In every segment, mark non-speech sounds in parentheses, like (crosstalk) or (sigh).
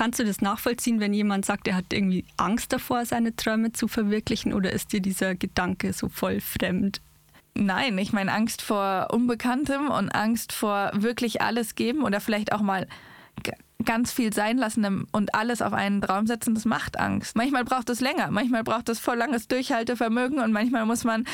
Kannst du das nachvollziehen, wenn jemand sagt, er hat irgendwie Angst davor, seine Träume zu verwirklichen oder ist dir dieser Gedanke so voll fremd? Nein, ich meine Angst vor Unbekanntem und Angst vor wirklich alles geben oder vielleicht auch mal ganz viel sein lassen und alles auf einen Traum setzen, das macht Angst. Manchmal braucht es länger, manchmal braucht es voll langes Durchhaltevermögen und manchmal muss man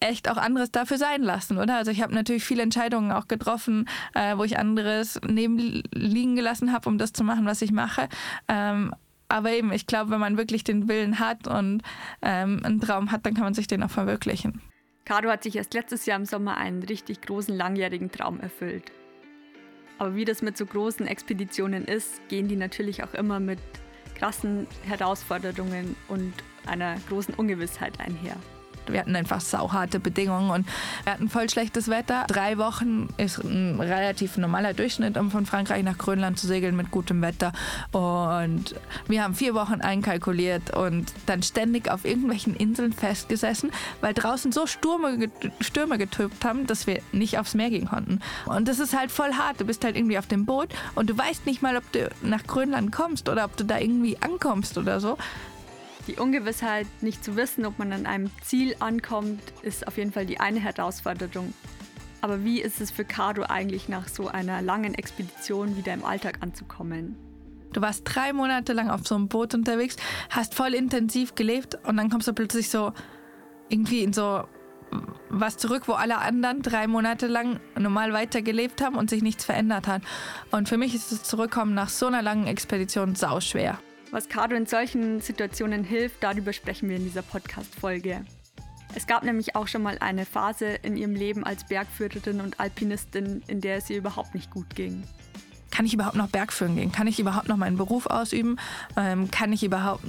echt auch anderes dafür sein lassen, oder? Also ich habe natürlich viele Entscheidungen auch getroffen, äh, wo ich anderes neben liegen gelassen habe, um das zu machen, was ich mache. Ähm, aber eben, ich glaube, wenn man wirklich den Willen hat und ähm, einen Traum hat, dann kann man sich den auch verwirklichen. Caro hat sich erst letztes Jahr im Sommer einen richtig großen langjährigen Traum erfüllt. Aber wie das mit so großen Expeditionen ist, gehen die natürlich auch immer mit krassen Herausforderungen und einer großen Ungewissheit einher. Wir hatten einfach sauharte Bedingungen und wir hatten voll schlechtes Wetter. Drei Wochen ist ein relativ normaler Durchschnitt, um von Frankreich nach Grönland zu segeln mit gutem Wetter. Und wir haben vier Wochen einkalkuliert und dann ständig auf irgendwelchen Inseln festgesessen, weil draußen so Stürme, Stürme getöbt haben, dass wir nicht aufs Meer gehen konnten. Und das ist halt voll hart. Du bist halt irgendwie auf dem Boot und du weißt nicht mal, ob du nach Grönland kommst oder ob du da irgendwie ankommst oder so. Die Ungewissheit, nicht zu wissen, ob man an einem Ziel ankommt, ist auf jeden Fall die eine Herausforderung. Aber wie ist es für Caro eigentlich nach so einer langen Expedition wieder im Alltag anzukommen? Du warst drei Monate lang auf so einem Boot unterwegs, hast voll intensiv gelebt und dann kommst du plötzlich so irgendwie in so was zurück, wo alle anderen drei Monate lang normal weitergelebt haben und sich nichts verändert hat. Und für mich ist das Zurückkommen nach so einer langen Expedition sauschwer. Was Caro in solchen Situationen hilft, darüber sprechen wir in dieser Podcast-Folge. Es gab nämlich auch schon mal eine Phase in ihrem Leben als Bergführerin und Alpinistin, in der es ihr überhaupt nicht gut ging. Kann ich überhaupt noch Bergführen gehen? Kann ich überhaupt noch meinen Beruf ausüben? Ähm, kann ich überhaupt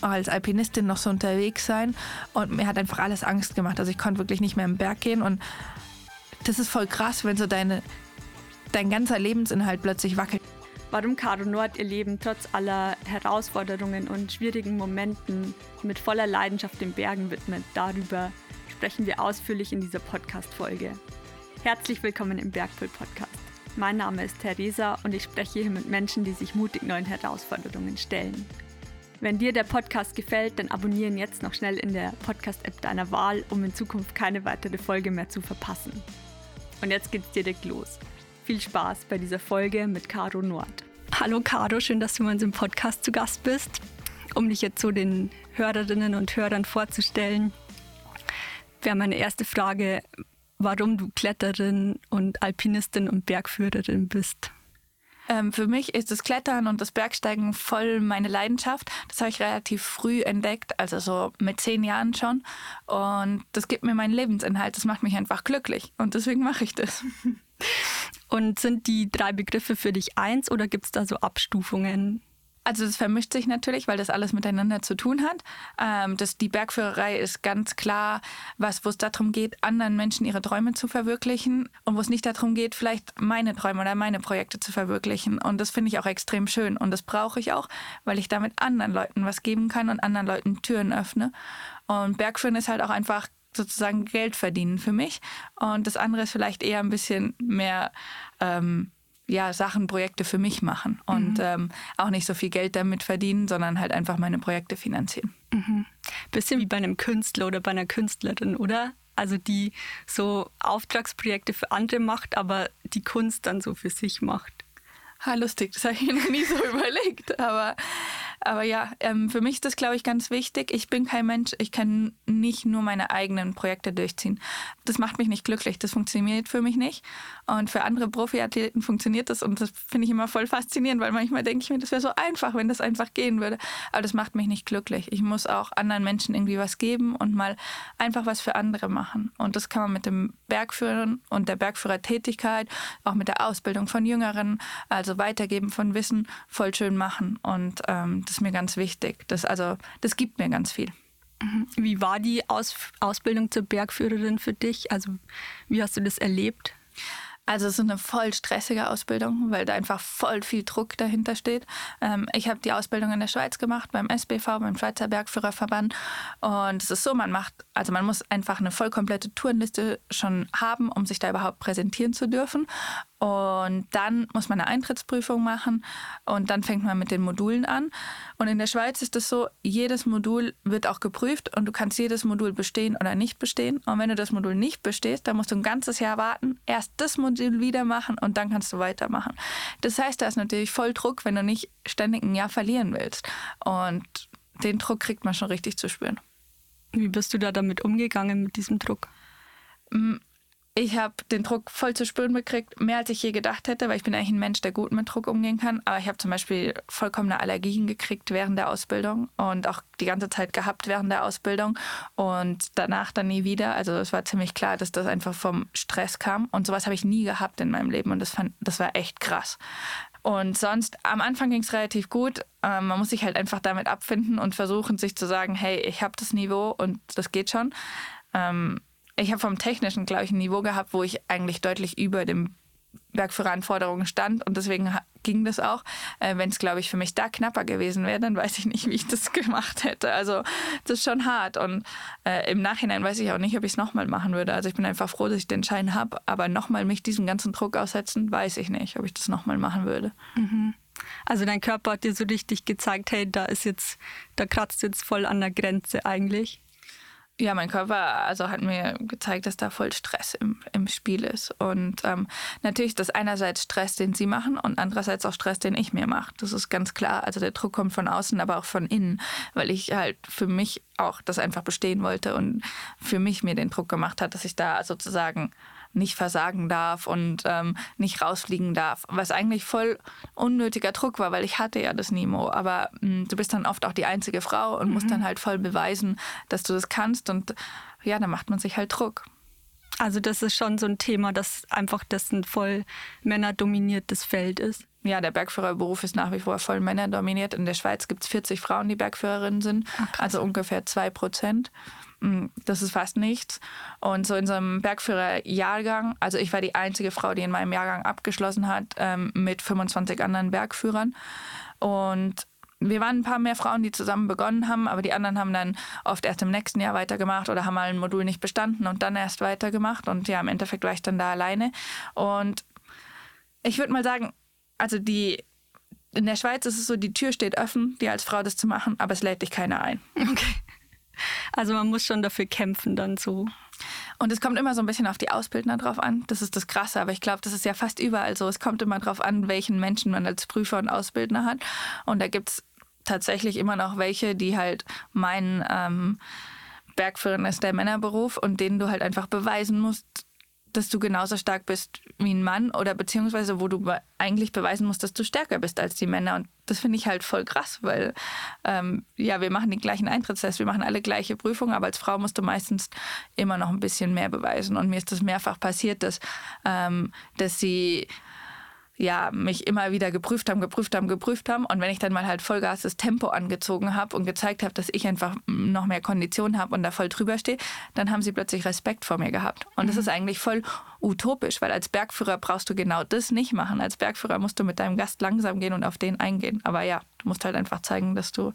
als Alpinistin noch so unterwegs sein? Und mir hat einfach alles Angst gemacht. Also ich konnte wirklich nicht mehr im Berg gehen. Und das ist voll krass, wenn so deine, dein ganzer Lebensinhalt plötzlich wackelt warum Caro Nord ihr Leben trotz aller Herausforderungen und schwierigen Momenten mit voller Leidenschaft den Bergen widmet. Darüber sprechen wir ausführlich in dieser Podcast-Folge. Herzlich willkommen im Bergpool Podcast. Mein Name ist Theresa und ich spreche hier mit Menschen, die sich mutig neuen Herausforderungen stellen. Wenn dir der Podcast gefällt, dann abonnieren jetzt noch schnell in der Podcast-App deiner Wahl, um in Zukunft keine weitere Folge mehr zu verpassen. Und jetzt geht's direkt los. Viel Spaß bei dieser Folge mit Caro Nord. Hallo Caro, schön, dass du mal in diesem Podcast zu Gast bist. Um dich jetzt so den Hörerinnen und Hörern vorzustellen, wäre meine erste Frage, warum du Kletterin und Alpinistin und Bergführerin bist. Ähm, für mich ist das Klettern und das Bergsteigen voll meine Leidenschaft. Das habe ich relativ früh entdeckt, also so mit zehn Jahren schon. Und das gibt mir meinen Lebensinhalt. Das macht mich einfach glücklich. Und deswegen mache ich das. (laughs) Und sind die drei Begriffe für dich eins oder gibt es da so Abstufungen? Also das vermischt sich natürlich, weil das alles miteinander zu tun hat. Ähm, das, die Bergführerei ist ganz klar, was, wo es darum geht, anderen Menschen ihre Träume zu verwirklichen und wo es nicht darum geht, vielleicht meine Träume oder meine Projekte zu verwirklichen. Und das finde ich auch extrem schön und das brauche ich auch, weil ich damit anderen Leuten was geben kann und anderen Leuten Türen öffne. Und Bergführen ist halt auch einfach sozusagen Geld verdienen für mich. Und das andere ist vielleicht eher ein bisschen mehr ähm, ja, Sachen, Projekte für mich machen und mhm. ähm, auch nicht so viel Geld damit verdienen, sondern halt einfach meine Projekte finanzieren. Mhm. Bisschen wie bei einem Künstler oder bei einer Künstlerin, oder? Also die so Auftragsprojekte für andere macht, aber die Kunst dann so für sich macht. Ha, lustig, das habe ich noch nie so (laughs) überlegt. Aber aber ja, ähm, für mich ist das, glaube ich, ganz wichtig. Ich bin kein Mensch, ich kann nicht nur meine eigenen Projekte durchziehen. Das macht mich nicht glücklich, das funktioniert für mich nicht. Und für andere Profiathleten funktioniert das und das finde ich immer voll faszinierend, weil manchmal denke ich mir, das wäre so einfach, wenn das einfach gehen würde. Aber das macht mich nicht glücklich. Ich muss auch anderen Menschen irgendwie was geben und mal einfach was für andere machen. Und das kann man mit dem Bergführen und der Bergführertätigkeit, auch mit der Ausbildung von Jüngeren, also Weitergeben von Wissen, voll schön machen. Und ähm, das ist mir ganz wichtig. Das, also, das gibt mir ganz viel. Mhm. Wie war die Aus Ausbildung zur Bergführerin für dich? Also wie hast du das erlebt? Also es ist eine voll stressige Ausbildung, weil da einfach voll viel Druck dahinter steht. Ähm, ich habe die Ausbildung in der Schweiz gemacht, beim SBV, beim Schweizer Bergführerverband. Und es ist so, man macht, also man muss einfach eine voll komplette Tourenliste schon haben, um sich da überhaupt präsentieren zu dürfen. Und dann muss man eine Eintrittsprüfung machen und dann fängt man mit den Modulen an. Und in der Schweiz ist es so, jedes Modul wird auch geprüft und du kannst jedes Modul bestehen oder nicht bestehen. Und wenn du das Modul nicht bestehst, dann musst du ein ganzes Jahr warten, erst das Modul wieder machen und dann kannst du weitermachen. Das heißt, da ist natürlich voll Druck, wenn du nicht ständig ein Jahr verlieren willst. Und den Druck kriegt man schon richtig zu spüren. Wie bist du da damit umgegangen mit diesem Druck? Ich habe den Druck voll zu spüren gekriegt, mehr als ich je gedacht hätte, weil ich bin eigentlich ein Mensch, der gut mit Druck umgehen kann. Aber ich habe zum Beispiel vollkommene Allergien gekriegt während der Ausbildung und auch die ganze Zeit gehabt während der Ausbildung und danach dann nie wieder. Also es war ziemlich klar, dass das einfach vom Stress kam und sowas habe ich nie gehabt in meinem Leben und das, fand, das war echt krass. Und sonst, am Anfang ging es relativ gut. Ähm, man muss sich halt einfach damit abfinden und versuchen, sich zu sagen, hey, ich habe das Niveau und das geht schon. Ähm, ich habe vom technischen, glaube ich, ein Niveau gehabt, wo ich eigentlich deutlich über dem Bergführeranforderungen stand und deswegen ging das auch. Äh, Wenn es, glaube ich, für mich da knapper gewesen wäre, dann weiß ich nicht, wie ich das (laughs) gemacht hätte. Also das ist schon hart und äh, im Nachhinein weiß ich auch nicht, ob ich es nochmal machen würde. Also ich bin einfach froh, dass ich den Schein habe, aber nochmal mich diesem ganzen Druck aussetzen, weiß ich nicht, ob ich das nochmal machen würde. Mhm. Also dein Körper hat dir so richtig gezeigt, hey, da ist jetzt, da kratzt jetzt voll an der Grenze eigentlich. Ja, mein Körper also hat mir gezeigt, dass da voll Stress im, im Spiel ist. Und ähm, natürlich das einerseits Stress, den sie machen und andererseits auch Stress, den ich mir mache. Das ist ganz klar. Also der Druck kommt von außen, aber auch von innen, weil ich halt für mich auch das einfach bestehen wollte und für mich mir den Druck gemacht hat, dass ich da sozusagen nicht versagen darf und ähm, nicht rausfliegen darf. Was eigentlich voll unnötiger Druck war, weil ich hatte ja das Nemo. Aber mh, hm, du bist dann oft auch die einzige Frau und mhm. musst dann halt voll beweisen, dass du das kannst. Und ja, dann macht man sich halt Druck. Also das ist schon so ein Thema, dass einfach das ein voll männerdominiertes Feld ist. Ja, der Bergführerberuf ist nach wie vor voll männerdominiert. In der Schweiz gibt es 40 Frauen, die Bergführerinnen sind, Ach, also ungefähr zwei Prozent. Mm, das ist fast nichts. Und so in so einem Bergführerjahrgang, also ich war die einzige Frau, die in meinem Jahrgang abgeschlossen hat, ähm, mit 25 anderen Bergführern. Und wir waren ein paar mehr Frauen, die zusammen begonnen haben, aber die anderen haben dann oft erst im nächsten Jahr weitergemacht oder haben mal ein Modul nicht bestanden und dann erst weitergemacht. Und ja, im Endeffekt war ich dann da alleine. Und ich würde mal sagen, also die in der Schweiz ist es so, die Tür steht offen, dir als Frau das zu machen, aber es lädt dich keiner ein. Okay. Also man muss schon dafür kämpfen dann so. Und es kommt immer so ein bisschen auf die Ausbildner drauf an. Das ist das Krasse, aber ich glaube, das ist ja fast überall so. Es kommt immer drauf an, welchen Menschen man als Prüfer und Ausbildner hat. Und da gibt es tatsächlich immer noch welche, die halt meinen, ähm, Bergführen ist der Männerberuf und denen du halt einfach beweisen musst, dass du genauso stark bist wie ein Mann oder beziehungsweise wo du eigentlich beweisen musst, dass du stärker bist als die Männer. Und das finde ich halt voll krass, weil ähm, ja, wir machen den gleichen Eintrittstest, wir machen alle gleiche Prüfungen, aber als Frau musst du meistens immer noch ein bisschen mehr beweisen. Und mir ist das mehrfach passiert, dass, ähm, dass sie ja, mich immer wieder geprüft haben, geprüft haben, geprüft haben. Und wenn ich dann mal halt Vollgas das Tempo angezogen habe und gezeigt habe, dass ich einfach noch mehr Kondition habe und da voll drüber stehe, dann haben sie plötzlich Respekt vor mir gehabt. Und das mhm. ist eigentlich voll utopisch, weil als Bergführer brauchst du genau das nicht machen. Als Bergführer musst du mit deinem Gast langsam gehen und auf den eingehen. Aber ja, du musst halt einfach zeigen, dass du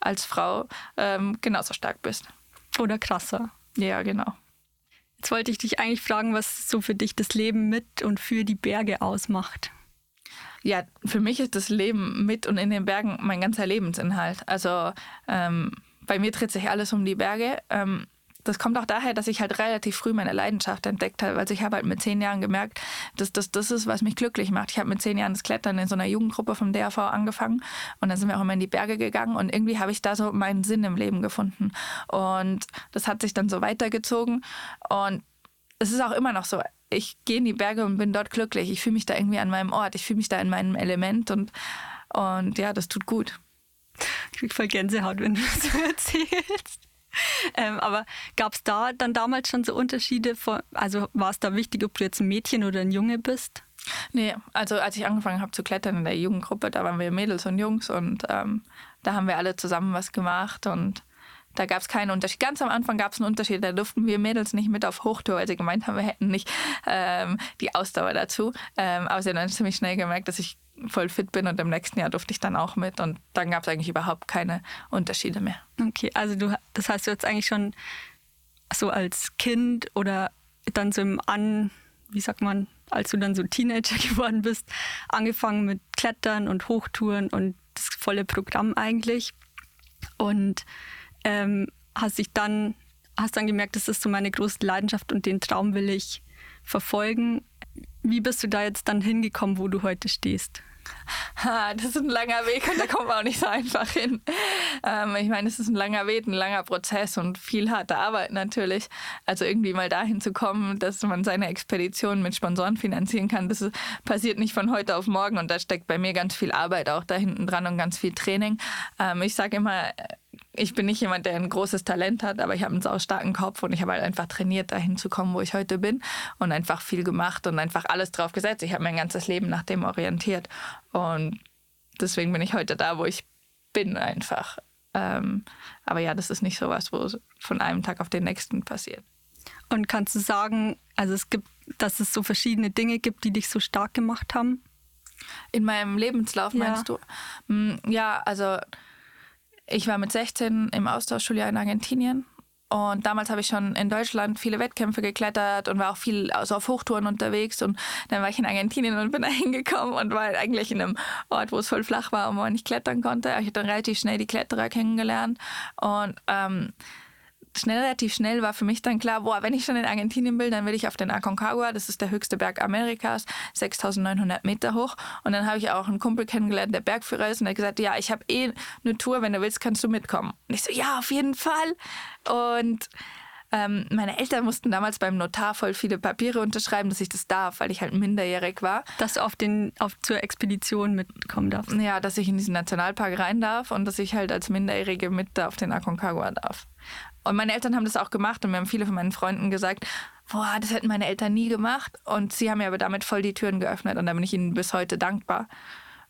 als Frau ähm, genauso stark bist. Oder krasser. Ja, genau. Jetzt wollte ich dich eigentlich fragen, was so für dich das Leben mit und für die Berge ausmacht. Ja, für mich ist das Leben mit und in den Bergen mein ganzer Lebensinhalt. Also ähm, bei mir dreht sich alles um die Berge. Ähm, das kommt auch daher, dass ich halt relativ früh meine Leidenschaft entdeckt habe. Also ich habe halt mit zehn Jahren gemerkt, dass das das ist, was mich glücklich macht. Ich habe mit zehn Jahren das Klettern in so einer Jugendgruppe vom DAV angefangen und dann sind wir auch immer in die Berge gegangen und irgendwie habe ich da so meinen Sinn im Leben gefunden. Und das hat sich dann so weitergezogen und es ist auch immer noch so ich gehe in die Berge und bin dort glücklich. Ich fühle mich da irgendwie an meinem Ort. Ich fühle mich da in meinem Element und, und ja, das tut gut. Ich krieg voll Gänsehaut, wenn du das so (laughs) erzählst. Ähm, aber gab es da dann damals schon so Unterschiede? Von, also war es da wichtig, ob du jetzt ein Mädchen oder ein Junge bist? Nee, also als ich angefangen habe zu klettern in der Jugendgruppe, da waren wir Mädels und Jungs und ähm, da haben wir alle zusammen was gemacht und Da gab es keinen Unterschied. Ganz am Anfang gab es einen Unterschied. Da durften wir Mädels nicht mit auf Hochtour, weil sie gemeint haben, wir hätten nicht ähm, die Ausdauer dazu. Ähm, aber sie haben dann ziemlich schnell gemerkt, dass ich voll fit bin und im nächsten Jahr durfte ich dann auch mit und dann gab es eigentlich überhaupt keine Unterschiede mehr. Okay, also du, das heißt, du jetzt eigentlich schon so als Kind oder dann so im An, wie sagt man, als du dann so Teenager (laughs) geworden bist, angefangen mit Klettern und Hochtouren und das volle Programm eigentlich. Und ähm, hast dich dann, hast dann gemerkt, das ist so meine große Leidenschaft und den Traum will ich verfolgen. Wie bist du da jetzt dann hingekommen, wo du heute stehst? das ist ein langer Weg und da kommt man auch nicht so einfach hin. Ähm, ich meine, es ist ein langer Weg, ein langer Prozess und viel harte Arbeit natürlich. Also irgendwie mal dahin zu kommen, dass man seine Expedition mit Sponsoren finanzieren kann, das passiert nicht von heute auf morgen und da steckt bei mir ganz viel Arbeit auch da hinten dran und ganz viel Training. Ähm, ich sage immer, ich bin nicht jemand, der ein großes Talent hat, aber ich habe einen sau starken Kopf und ich habe halt einfach trainiert, dahin zu kommen, wo ich heute bin und einfach viel gemacht und einfach alles drauf gesetzt. Ich habe mein ganzes Leben nach dem orientiert und deswegen bin ich heute da, wo ich bin einfach. Ähm, aber ja, das ist nicht so was, wo von einem Tag auf den nächsten passiert. Und kannst du sagen, also es gibt, dass es so verschiedene Dinge gibt, die dich so stark gemacht haben? In meinem Lebenslauf meinst ja. du? Mm, ja, also ich war mit 16 im Austauschschuljahr in Argentinien und damals habe ich schon in Deutschland viele Wettkämpfe geklettert und war auch viel also auf Hochtouren unterwegs. Und dann war ich in Argentinien und bin (laughs) da hingekommen und war eigentlich in einem Ort, wo es voll flach war und wo man nicht klettern konnte. Ich habe dann relativ schnell die Kletterer kennengelernt. Und ähm, schnell, relativ schnell war für mich dann klar, boah, wenn ich schon in Argentinien bin, dann will ich auf den Aconcagua, das ist der höchste Berg Amerikas, 6900 Meter hoch. Und dann habe ich auch einen Kumpel kennengelernt, der Bergführer ist und der hat gesagt, ja, ich habe eh eine Tour, wenn du willst, kannst du mitkommen. Und ich so, ja, auf jeden Fall. Und ähm, meine Eltern mussten damals beim Notar voll viele Papiere unterschreiben, dass ich das darf, weil ich halt minderjährig war. Dass du auf den, auf, zur Expedition mitkommen darfst. Ja, dass ich in diesen Nationalpark rein darf und dass ich halt als Minderjährige mit auf den Aconcagua darf. Und meine Eltern haben das auch gemacht und mir haben viele von meinen Freunden gesagt, boah, das hätten meine Eltern nie gemacht. Und sie haben mir aber damit voll die Türen geöffnet und da bin ich ihnen bis heute dankbar.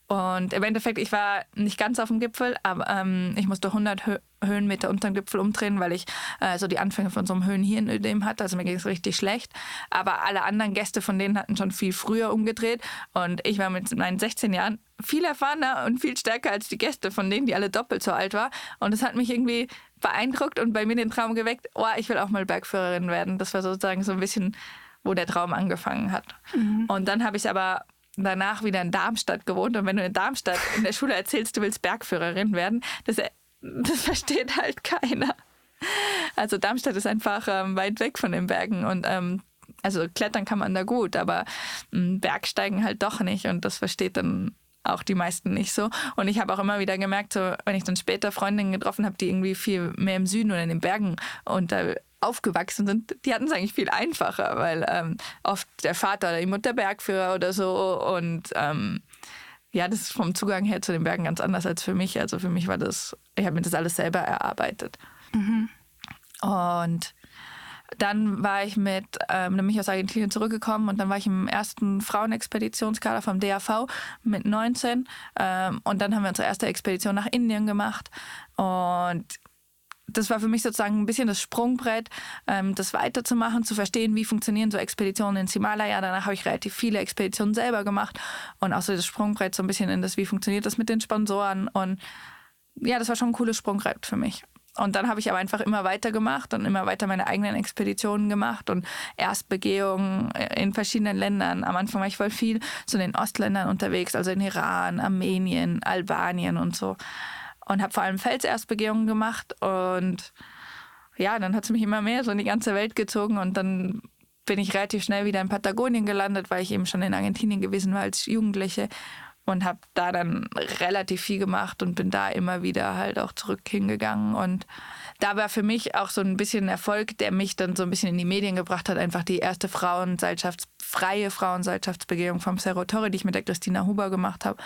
Und im Endeffekt, ich war nicht ganz auf dem Gipfel, aber ähm, ich musste 100 Hö Höhenmeter unter dem Gipfel umdrehen, weil ich äh, so die Anfänge von so einem Höhenhirnödem hatte. Also mir ging es richtig schlecht. Aber alle anderen Gäste von denen hatten schon viel früher umgedreht. Und ich war mit meinen 16 Jahren viel erfahrener und viel stärker als die Gäste von denen, die alle doppelt so alt waren. Und das hat mich irgendwie beeindruckt und bei mir den Traum geweckt, oh, ich will auch mal Bergführerin werden. Das war sozusagen so ein bisschen, wo der Traum angefangen hat. Mhm. Und dann habe ich aber danach wieder in Darmstadt gewohnt. Und wenn du in Darmstadt in der Schule erzählst, du willst Bergführerin werden, das, das versteht halt keiner. Also Darmstadt ist einfach ähm, weit weg von den Bergen und ähm, also klettern kann man da gut, aber ähm, Bergsteigen halt doch nicht und das versteht dann auch die meisten nicht so. Und ich habe auch immer wieder gemerkt, so, wenn ich dann später Freundinnen getroffen habe, die irgendwie viel mehr im Süden oder in den Bergen äh, aufgewachsen sind, die hatten es eigentlich viel einfacher, weil ähm, oft der Vater oder die Mutter Bergführer oder so und ähm, ja, das ist vom Zugang her zu den Bergen ganz anders als für mich. Also für mich war das, ich habe mir das alles selber erarbeitet. Mhm. Und dann war ich mit, ähm, nämlich aus Argentinien zurückgekommen und dann war ich im ersten Frauenexpeditionskader vom DAV mit 19. Ähm, und dann haben wir unsere erste Expedition nach Indien gemacht. Und das war für mich sozusagen ein bisschen das Sprungbrett, ähm, das weiterzumachen, zu verstehen, wie funktionieren so Expeditionen ins Himalaya. Danach habe ich relativ viele Expeditionen selber gemacht und auch so das Sprungbrett so ein bisschen in das, wie funktioniert das mit den Sponsoren. Und ja, das war schon ein cooles Sprungbrett für mich. Und dann habe ich aber einfach immer weiter gemacht und immer weiter meine eigenen Expeditionen gemacht und Erstbegehungen in verschiedenen Ländern. Am Anfang war ich voll viel so in den Ostländern unterwegs, also in Iran, Armenien, Albanien und so und habe vor allem Felserstbegehungen gemacht und ja, dann hat es mich immer mehr so in die ganze Welt gezogen und dann bin ich relativ schnell wieder in Patagonien gelandet, weil ich eben schon in Argentinien gewesen war als Jugendliche und habe da dann relativ viel gemacht und bin da immer wieder halt auch zurück hingegangen und da war für mich auch so ein bisschen Erfolg, der mich dann so ein bisschen in die Medien gebracht hat, einfach die erste Frauenseilschafts freie Frauenseilschaftsbegehung vom Cerro Torre, die ich mit der Christina Huber gemacht habe,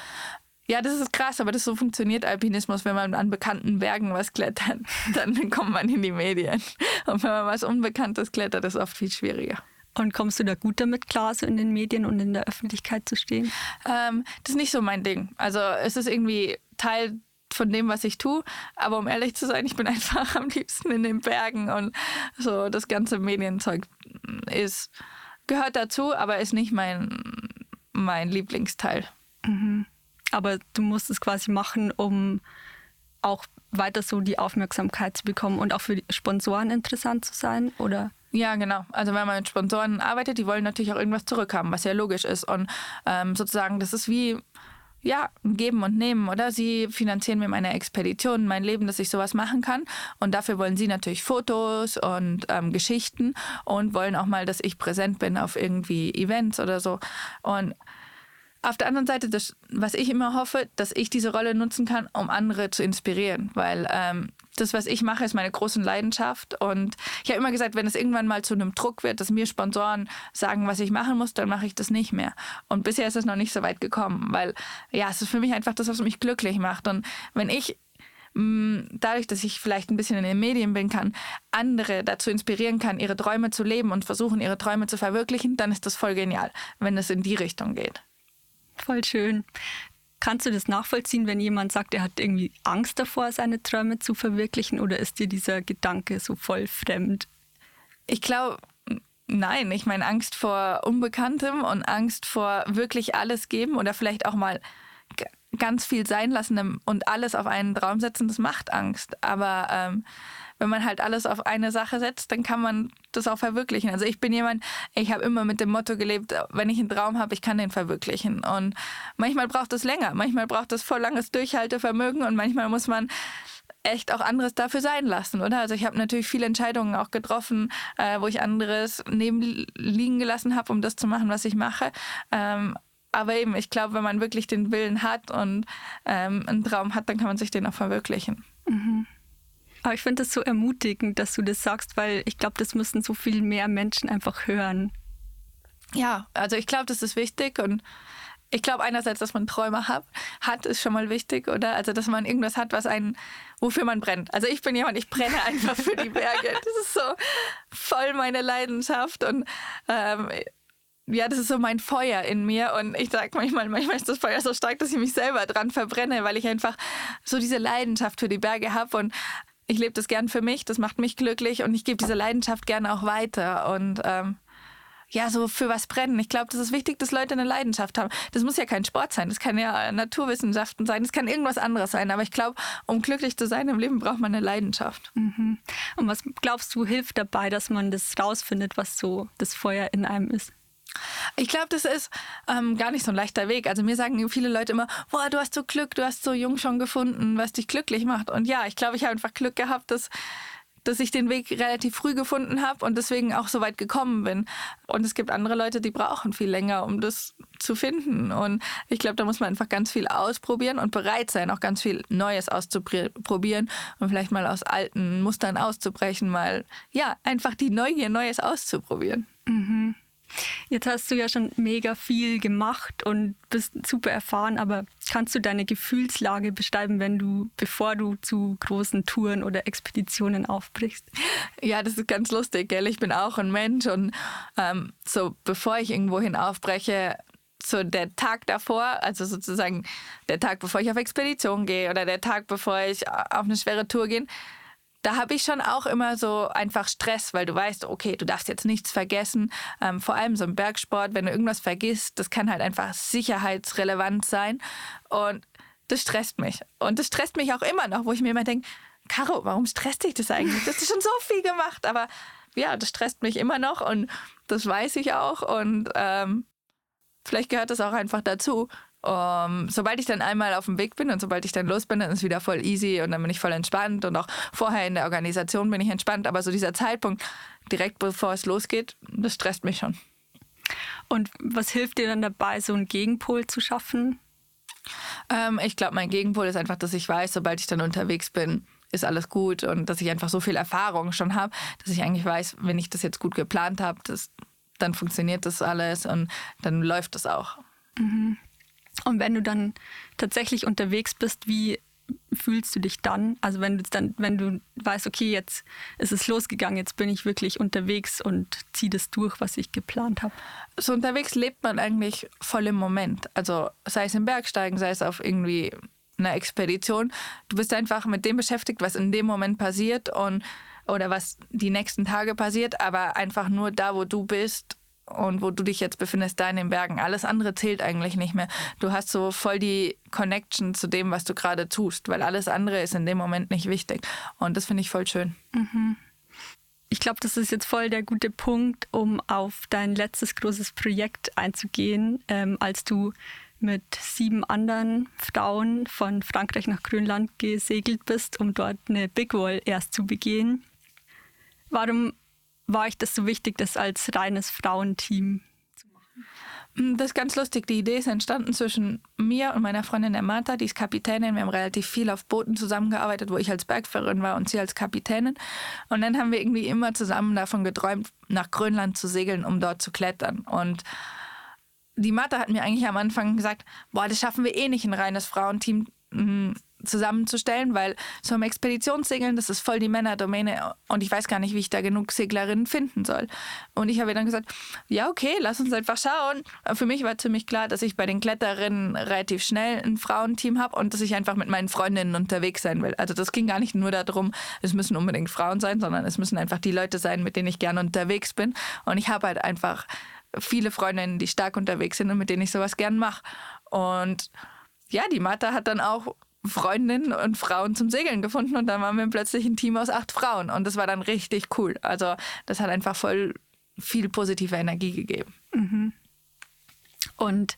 ja, das ist krass, aber das so funktioniert Alpinismus, wenn man an bekannten Bergen was klettert, (laughs) dann kommt man in die Medien. Und wenn man was Unbekanntes klettert, ist oft viel schwieriger. Und kommst du da gut damit klar, so in den Medien und in der Öffentlichkeit zu stehen? Ähm, das ist nicht so mein Ding. Also es ist irgendwie Teil von dem, was ich tue. Aber um ehrlich zu sein, ich bin (laughs) einfach am liebsten in den Bergen und so das ganze Medienzeug ist, gehört dazu, aber ist nicht mein, mein Lieblingsteil. Mhm. Aber du musst es quasi machen, um auch weiter so die Aufmerksamkeit zu bekommen und auch für Sponsoren interessant zu sein, oder? Ja, genau. Also wenn man mit Sponsoren arbeitet, die wollen natürlich auch irgendwas zurückhaben, was ja logisch ist. Und ähm, sozusagen, das ist wie ja, geben und nehmen, oder? Sie finanzieren mir meine Expedition, mein Leben, dass ich sowas machen kann. Und dafür wollen sie natürlich Fotos und ähm, Geschichten und wollen auch mal, dass ich präsent bin auf irgendwie Events oder so. Und auf der anderen Seite, das, was ich immer hoffe, dass ich diese Rolle nutzen kann, um andere zu inspirieren, weil ähm, das, was ich mache, ist meine große Leidenschaft. Und ich habe immer gesagt, wenn es irgendwann mal zu einem Druck wird, dass mir Sponsoren sagen, was ich machen muss, dann mache ich das nicht mehr. Und bisher ist es noch nicht so weit gekommen, weil ja, es ist für mich einfach das, was mich glücklich macht. Und wenn ich mm, dadurch, dass ich vielleicht ein bisschen in den Medien bin kann, andere dazu inspirieren kann, ihre Träume zu leben und versuchen, ihre Träume zu verwirklichen, dann ist das voll genial, wenn es in die Richtung geht. Voll schön. Kannst du das nachvollziehen, wenn jemand sagt, er hat irgendwie Angst davor, seine Träume zu verwirklichen oder ist dir dieser Gedanke so voll fremd? Ich glaube, nein. Ich meine, Angst vor Unbekanntem und Angst vor wirklich alles geben oder vielleicht auch mal ganz viel sein lassen und alles auf einen Traum setzen, das macht Angst. Aber ähm, wenn man halt alles auf eine Sache setzt, dann kann man das auch verwirklichen. Also ich bin jemand, ich habe immer mit dem Motto gelebt, wenn ich einen Traum habe, ich kann den verwirklichen. Und manchmal braucht es länger, manchmal braucht es voll langes Durchhaltevermögen und manchmal muss man echt auch anderes dafür sein lassen, oder? Also ich habe natürlich viele Entscheidungen auch getroffen, äh, wo ich anderes neben liegen gelassen habe, um das zu machen, was ich mache. Ähm, aber eben, ich glaube, wenn man wirklich den Willen hat und ähm, einen Traum hat, dann kann man sich den auch verwirklichen. Mhm. Aber ich finde das so ermutigend, dass du das sagst, weil ich glaube, das müssen so viel mehr Menschen einfach hören. Ja, also ich glaube, das ist wichtig und ich glaube einerseits, dass man Träume hat, hat, ist schon mal wichtig, oder? Also, dass man irgendwas hat, was einen, wofür man brennt. Also ich bin jemand, ich brenne einfach für die Berge. Das ist so voll meine Leidenschaft und ähm, ja, das ist so mein Feuer in mir und ich sage manchmal, manchmal ist das Feuer so stark, dass ich mich selber dran verbrenne, weil ich einfach so diese Leidenschaft für die Berge habe und ich lebe das gern für mich, das macht mich glücklich und ich gebe diese Leidenschaft gerne auch weiter und ähm, ja, so für was brennen. Ich glaube, das ist wichtig, dass Leute eine Leidenschaft haben. Das muss ja kein Sport sein, das kann ja Naturwissenschaften sein, das kann irgendwas anderes sein. Aber ich glaube, um glücklich zu sein im Leben, braucht man eine Leidenschaft. Mhm. Und was glaubst du, hilft dabei, dass man das rausfindet, was so das Feuer in einem ist? Ich glaube, das ist ähm, gar nicht so ein leichter Weg. Also mir sagen viele Leute immer, boah, du hast so Glück, du hast so jung schon gefunden, was dich glücklich macht. Und ja, ich glaube, ich habe einfach Glück gehabt, dass, dass ich den Weg relativ früh gefunden habe und deswegen auch so weit gekommen bin. Und es gibt andere Leute, die brauchen viel länger, um das zu finden. Und ich glaube, da muss man einfach ganz viel ausprobieren und bereit sein, auch ganz viel Neues auszuprobieren und vielleicht mal aus alten Mustern auszubrechen, mal ja, einfach die Neugier, Neues auszuprobieren. Mhm. Jetzt hast du ja schon mega viel gemacht und bist super erfahren, aber kannst du deine Gefühlslage beschreiben, wenn du, bevor du zu großen Touren oder Expeditionen aufbrichst? Ja, das ist ganz lustig, gell? Ich bin auch ein Mensch und ähm, so bevor ich irgendwohin aufbreche, so der Tag davor, also sozusagen der Tag, bevor ich auf Expedition gehe oder der Tag, bevor ich auf eine schwere Tour gehe, da habe ich schon auch immer so einfach Stress, weil du weißt, okay, du darfst jetzt nichts vergessen. Ähm, vor allem so im Bergsport, wenn du irgendwas vergisst, das kann halt einfach sicherheitsrelevant sein. Und das stresst mich. Und das stresst mich auch immer noch, wo ich mir immer denke, Caro, warum stresst dich das eigentlich? Du hast schon so viel gemacht, aber ja, das stresst mich immer noch und das weiß ich auch. Und ähm, vielleicht gehört das auch einfach dazu. Um, sobald ich dann einmal auf dem Weg bin und sobald ich dann los bin, dann ist es wieder voll easy und dann bin ich voll entspannt und auch vorher in der Organisation bin ich entspannt. Aber so dieser Zeitpunkt, direkt bevor es losgeht, das stresst mich schon. Und was hilft dir dann dabei, so einen Gegenpol zu schaffen? Ähm, ich glaube, mein Gegenpol ist einfach, dass ich weiß, sobald ich dann unterwegs bin, ist alles gut und dass ich einfach so viel Erfahrung schon habe, dass ich eigentlich weiß, wenn ich das jetzt gut geplant habe, dann funktioniert das alles und dann läuft das auch. Mhm. Und wenn du dann tatsächlich unterwegs bist, wie fühlst du dich dann? Also wenn du dann, wenn du weißt, okay, jetzt ist es losgegangen, jetzt bin ich wirklich unterwegs und ziehe das durch, was ich geplant habe. So unterwegs lebt man eigentlich voll im Moment. Also sei es im Bergsteigen, sei es auf irgendwie einer Expedition. Du bist einfach mit dem beschäftigt, was in dem Moment passiert und oder was die nächsten Tage passiert, aber einfach nur da, wo du bist und wo du dich jetzt befindest, da in den Bergen. Alles andere zählt eigentlich nicht mehr. Du hast so voll die Connection zu dem, was du gerade tust, weil alles andere ist in dem Moment nicht wichtig. Und das finde ich voll schön. Mhm. Ich glaube, das ist jetzt voll der gute Punkt, um auf dein letztes großes Projekt einzugehen, ähm, als du mit sieben anderen Frauen von Frankreich nach Grönland gesegelt bist, um dort eine Big Wall erst zu begehen. Warum war euch das so wichtig, das als reines Frauenteam zu machen? Hm, das ist ganz lustig. Die Idee ist entstanden zwischen mir und meiner Freundin der Martha, die ist Kapitänin. Wir haben relativ viel auf Booten zusammengearbeitet, wo ich als Bergfahrerin war und sie als Kapitänin. Und dann haben wir irgendwie immer zusammen davon geträumt, nach Grönland zu segeln, um dort zu klettern. Und die Martha hat mir eigentlich am Anfang gesagt, boah, das schaffen wir eh nicht, ein reines Frauenteam hm, zusammenzustellen, weil so ein Expeditionssegeln, das ist voll die Männerdomäne und ich weiß gar nicht, wie ich da genug Seglerinnen finden soll. Und ich habe dann gesagt, ja, okay, lass uns einfach schauen. Für mich war ziemlich klar, dass ich bei den Kletterinnen relativ schnell ein Frauenteam habe und dass ich einfach mit meinen Freundinnen unterwegs sein will. Also das ging gar nicht nur darum, es müssen unbedingt Frauen sein, sondern es müssen einfach die Leute sein, mit denen ich gerne unterwegs bin. Und ich habe halt einfach viele Freundinnen, die stark unterwegs sind und mit denen ich sowas gern mache. Und ja, die Martha hat dann auch Freundinnen und Frauen zum Segeln gefunden und dann waren wir plötzlich ein Team aus acht Frauen und das war dann richtig cool. Also das hat einfach voll viel positive Energie gegeben. Mhm. Und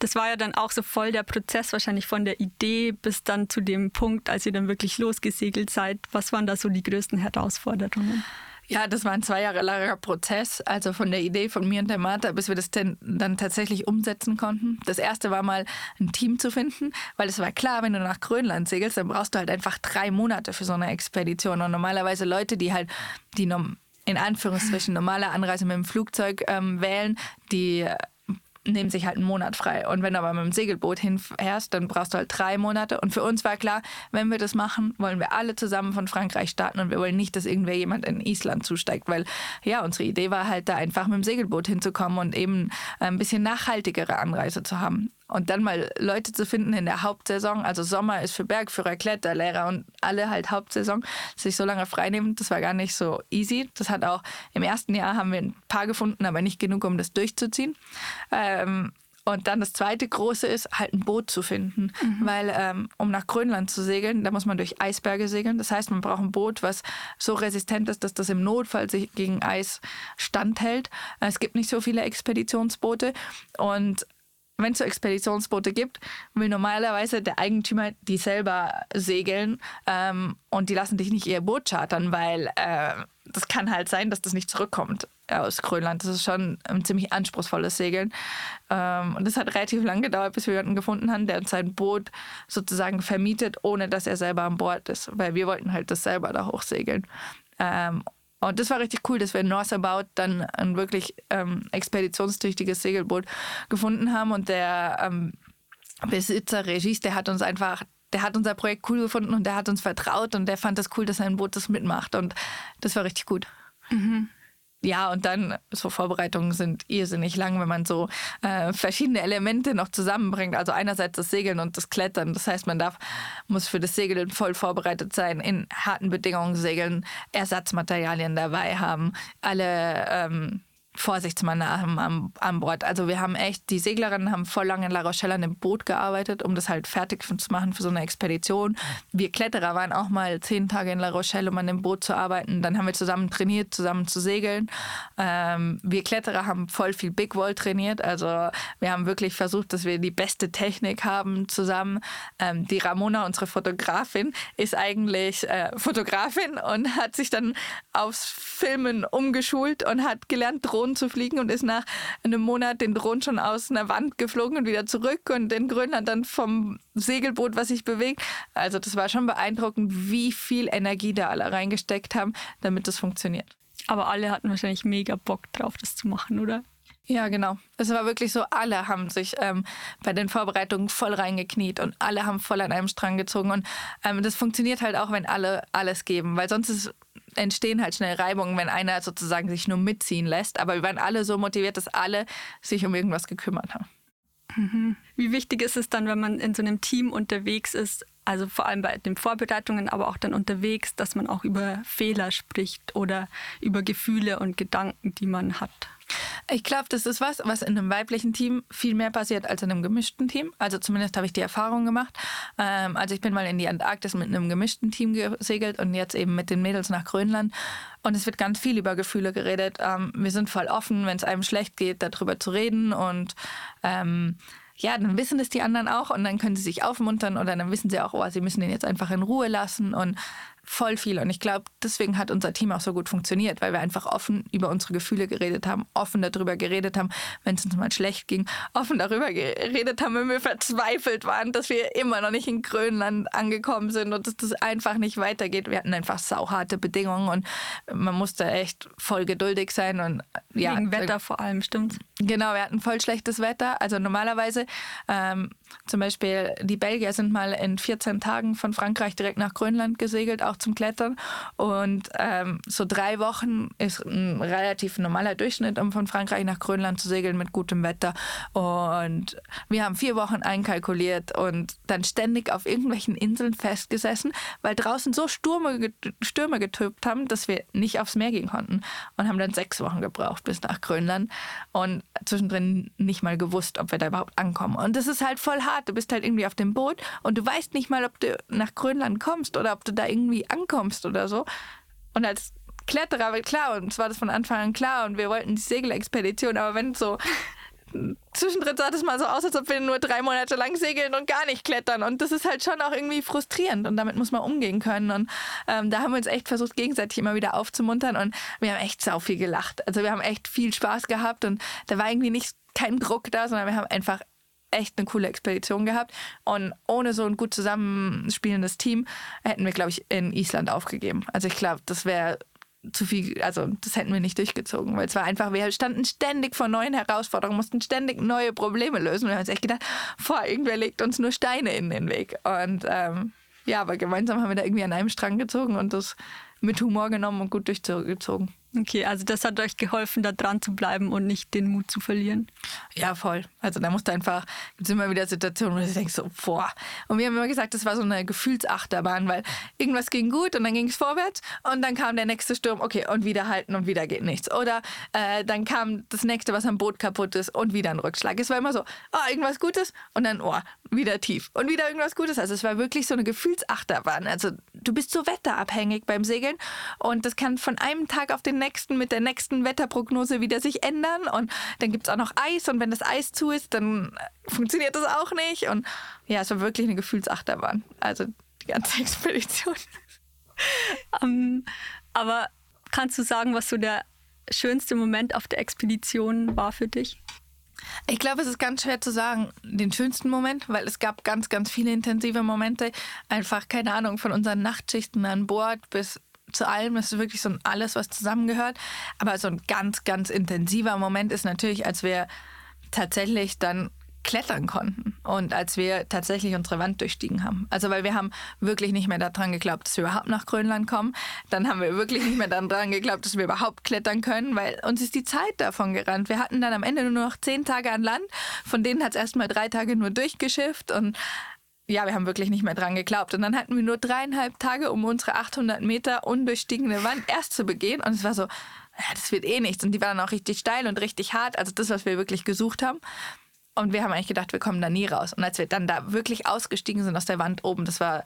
das war ja dann auch so voll der Prozess wahrscheinlich von der Idee bis dann zu dem Punkt, als ihr dann wirklich losgesegelt seid. Was waren da so die größten Herausforderungen? Ja, das war ein zwei Jahre langer Prozess, also von der Idee von mir und der Martha, bis wir das dann tatsächlich umsetzen konnten. Das erste war mal ein Team zu finden, weil es war klar, wenn du nach Grönland segelst, dann brauchst du halt einfach drei Monate für so eine Expedition. Und normalerweise Leute, die halt die in Anführungsstrichen normale Anreise mit dem Flugzeug ähm, wählen, die nehmen sich halt einen Monat frei. Und wenn du aber mit dem Segelboot hinfährst, dann brauchst du halt drei Monate. Und für uns war klar, wenn wir das machen, wollen wir alle zusammen von Frankreich starten und wir wollen nicht, dass irgendwer jemand in Island zusteigt, weil ja, unsere Idee war halt da einfach mit dem Segelboot hinzukommen und eben ein bisschen nachhaltigere Anreise zu haben. Und dann mal Leute zu finden in der Hauptsaison, also Sommer ist für Bergführer, Kletterlehrer und alle halt Hauptsaison, sich so lange freinehmen, das war gar nicht so easy. Das hat auch im ersten Jahr haben wir ein paar gefunden, aber nicht genug, um das durchzuziehen. Ähm, und dann das zweite große ist, halt ein Boot zu finden. Mhm. Weil ähm, um nach Grönland zu segeln, da muss man durch Eisberge segeln. Das heißt, man braucht ein Boot, was so resistent ist, dass das im Notfall sich gegen Eis standhält. Es gibt nicht so viele Expeditionsboote. Und wenn es so Expeditionsboote gibt, will normalerweise der Eigentümer die selber segeln ähm, und die lassen dich nicht ihr Boot chartern, weil äh, das kann halt sein, dass das nicht zurückkommt aus Grönland. Das ist schon ein ziemlich anspruchsvolles Segeln. Ähm, und es hat relativ lange gedauert, bis wir jemanden gefunden haben, der uns sein Boot sozusagen vermietet, ohne dass er selber an Bord ist, weil wir wollten halt das selber da hochsegeln. Ähm, und das war richtig cool, dass wir in North About dann ein wirklich ähm, expeditionstüchtiges Segelboot gefunden haben. Und der ähm, Besitzer Regis, der hat uns einfach, der hat unser Projekt cool gefunden und der hat uns vertraut und der fand das cool, dass sein Boot das mitmacht. Und das war richtig gut. Mhm ja, und dann so Vorbereitungen sind irrsinnig lang, wenn man so äh, verschiedene Elemente noch zusammenbringt. Also einerseits das Segeln und das Klettern. Das heißt, man darf, muss für das Segeln voll vorbereitet sein, in harten Bedingungen segeln, Ersatzmaterialien dabei haben, alle ähm, Vorsichtsmaßnahmen an, an Bord. Also wir haben echt, die Seglerinnen haben voll lange in La Rochelle an dem Boot gearbeitet, um das halt fertig zu machen für so eine Expedition. Wir Kletterer waren auch mal zehn Tage in La Rochelle, um an dem Boot zu arbeiten. Dann haben wir zusammen trainiert, zusammen zu segeln. Ähm, wir Kletterer haben voll viel Big Wall trainiert. Also wir haben wirklich versucht, dass wir die beste Technik haben zusammen. Ähm, die Ramona, unsere Fotografin, ist eigentlich äh, Fotografin und hat sich dann aufs Filmen umgeschult und hat gelernt, Drohnen Drohnen zu fliegen und ist nach einem Monat den Drohnen schon aus einer Wand geflogen und wieder zurück und in Grönland dann vom Segelboot, was sich bewegt. Also das war schon beeindruckend, wie viel Energie da alle reingesteckt haben, damit das funktioniert. Aber alle hatten wahrscheinlich mega Bock drauf, das zu machen, oder? Ja, genau. Es war wirklich so, alle haben sich ähm, bei den Vorbereitungen voll reingekniet und alle haben voll an einem Strang gezogen. Und ähm, das funktioniert halt auch, wenn alle alles geben, weil sonst ist entstehen halt schnell Reibungen, wenn einer sozusagen sich nur mitziehen lässt. Aber wir waren alle so motiviert, dass alle sich um irgendwas gekümmert haben. Mhm. Wie wichtig ist es dann, wenn man in so einem Team unterwegs ist, also vor allem bei den Vorbereitungen, aber auch dann unterwegs, dass man auch über Fehler spricht oder über Gefühle und Gedanken, die man hat? Ich glaube, das ist was, was in einem weiblichen Team viel mehr passiert als in einem gemischten Team. Also zumindest habe ich die Erfahrung gemacht. Ähm, also ich bin mal in die Antarktis mit einem gemischten Team gesegelt und jetzt eben mit den Mädels nach Grönland. Und es wird ganz viel über Gefühle geredet. Ähm, wir sind voll offen, wenn es einem schlecht geht, darüber zu reden und ähm, ja, dann wissen es die anderen auch und dann können sie sich aufmuntern oder dann wissen sie auch, oh, sie müssen den jetzt einfach in Ruhe lassen und voll viel. Und ich glaube, deswegen hat unser Team auch so gut funktioniert, weil wir einfach offen über unsere Gefühle geredet haben, offen darüber geredet haben, wenn es uns mal schlecht ging, offen darüber geredet haben, wenn wir verzweifelt waren, dass wir immer noch nicht in Grönland angekommen sind und dass das einfach nicht weitergeht. Wir hatten einfach sauharte Bedingungen und man musste echt voll geduldig sein. Und, ja, Wegen Wetter vor allem, stimmt. Genau, wir hatten voll schlechtes Wetter. Also normalerweise, ähm, zum Beispiel die Belgier sind mal in 14 Tagen von Frankreich direkt nach Grönland gesegelt, auch zum Klettern. Und ähm, so drei Wochen ist ein relativ normaler Durchschnitt, um von Frankreich nach Grönland zu segeln mit gutem Wetter. Und wir haben vier Wochen einkalkuliert und dann ständig auf irgendwelchen Inseln festgesessen, weil draußen so Stürme, Stürme getöbt haben, dass wir nicht aufs Meer gehen konnten. Und haben dann sechs Wochen gebraucht bis nach Grönland. Und zwischendrin nicht mal gewusst, ob wir da überhaupt ankommen. Und das ist halt voll hart. Du bist halt irgendwie auf dem Boot und du weißt nicht mal, ob du nach Grönland kommst oder ob du da irgendwie ankommst oder so. Und als Kletterer klar, und zwar das von Anfang an klar, und wir wollten die Segelexpedition, aber wenn so zwischendrin sah das mal so aus, als ob wir nur drei Monate lang segeln und gar nicht klettern. Und das ist halt schon auch irgendwie frustrierend und damit muss man umgehen können. Und ähm, da haben wir uns echt versucht, gegenseitig immer wieder aufzumuntern und wir haben echt sau viel gelacht. Also wir haben echt viel Spaß gehabt und da war irgendwie nicht kein Druck da, sondern wir haben einfach echt eine coole Expedition gehabt. Und ohne so ein gut zusammenspielendes Team hätten wir, glaube ich, in Island aufgegeben. Also ich glaube, das wäre zu viel, also das hätten wir nicht durchgezogen, weil es war einfach, wir standen ständig vor neuen Herausforderungen, mussten ständig neue Probleme lösen. Wir haben uns echt gedacht, vor, irgendwer legt uns nur Steine in den Weg. Und ähm, ja, aber gemeinsam haben wir da irgendwie an einem Strang gezogen und das mit Humor genommen und gut durchgezogen. Okay, also das hat euch geholfen, da dran zu bleiben und nicht den Mut zu verlieren. Ja, voll. Also da musst du einfach, gibt immer wieder Situationen, wo du denkst so, boah. Und wir haben immer gesagt, das war so eine Gefühlsachterbahn, weil irgendwas ging gut und dann ging es vorwärts und dann kam der nächste Sturm, okay, und wieder halten und wieder geht nichts. Oder äh, dann kam das nächste, was am Boot kaputt ist und wieder ein Rückschlag. Es war immer so, oh, irgendwas Gutes und dann, oh, wieder tief und wieder irgendwas Gutes. Also es war wirklich so eine Gefühlsachterbahn. Also du bist so wetterabhängig beim Segeln und das kann von einem Tag auf den nächsten mit der nächsten Wetterprognose wieder sich ändern und dann gibt es auch noch Eis und wenn das Eis zu ist, dann funktioniert das auch nicht und ja, es war wirklich eine Gefühlsachterbahn. Also die ganze (laughs) Expedition. um, ähm, aber kannst du sagen, was so der schönste Moment auf der Expedition war für dich? Ich glaube, es ist ganz schwer zu sagen, den schönsten Moment, weil es gab ganz, ganz viele intensive Momente. Einfach, keine Ahnung, von unseren Nachtschichten an Bord bis zu allem. Ist wirklich so ein alles, was zusammengehört. Aber so ein ganz, ganz intensiver Moment ist natürlich, als wir tatsächlich dann klettern konnten und als wir tatsächlich unsere Wand durchstiegen haben. Also weil wir haben wirklich nicht mehr daran geglaubt, dass wir überhaupt nach Grönland kommen. Dann haben wir wirklich nicht mehr daran geglaubt, dass wir überhaupt klettern können, weil uns ist die Zeit davon gerannt. Wir hatten dann am Ende nur noch zehn Tage an Land, von denen hat es erst mal drei Tage nur durchgeschifft und ja, wir haben wirklich nicht mehr dran geglaubt. Und dann hatten wir nur dreieinhalb Tage, um unsere 800 Meter undurchstiegene Wand erst zu begehen. Und es war so, ja, das wird eh nichts. Und die waren auch richtig steil und richtig hart. Also das, was wir wirklich gesucht haben. Und wir haben eigentlich gedacht, wir kommen da nie raus. Und als wir dann da wirklich ausgestiegen sind aus der Wand oben, das war,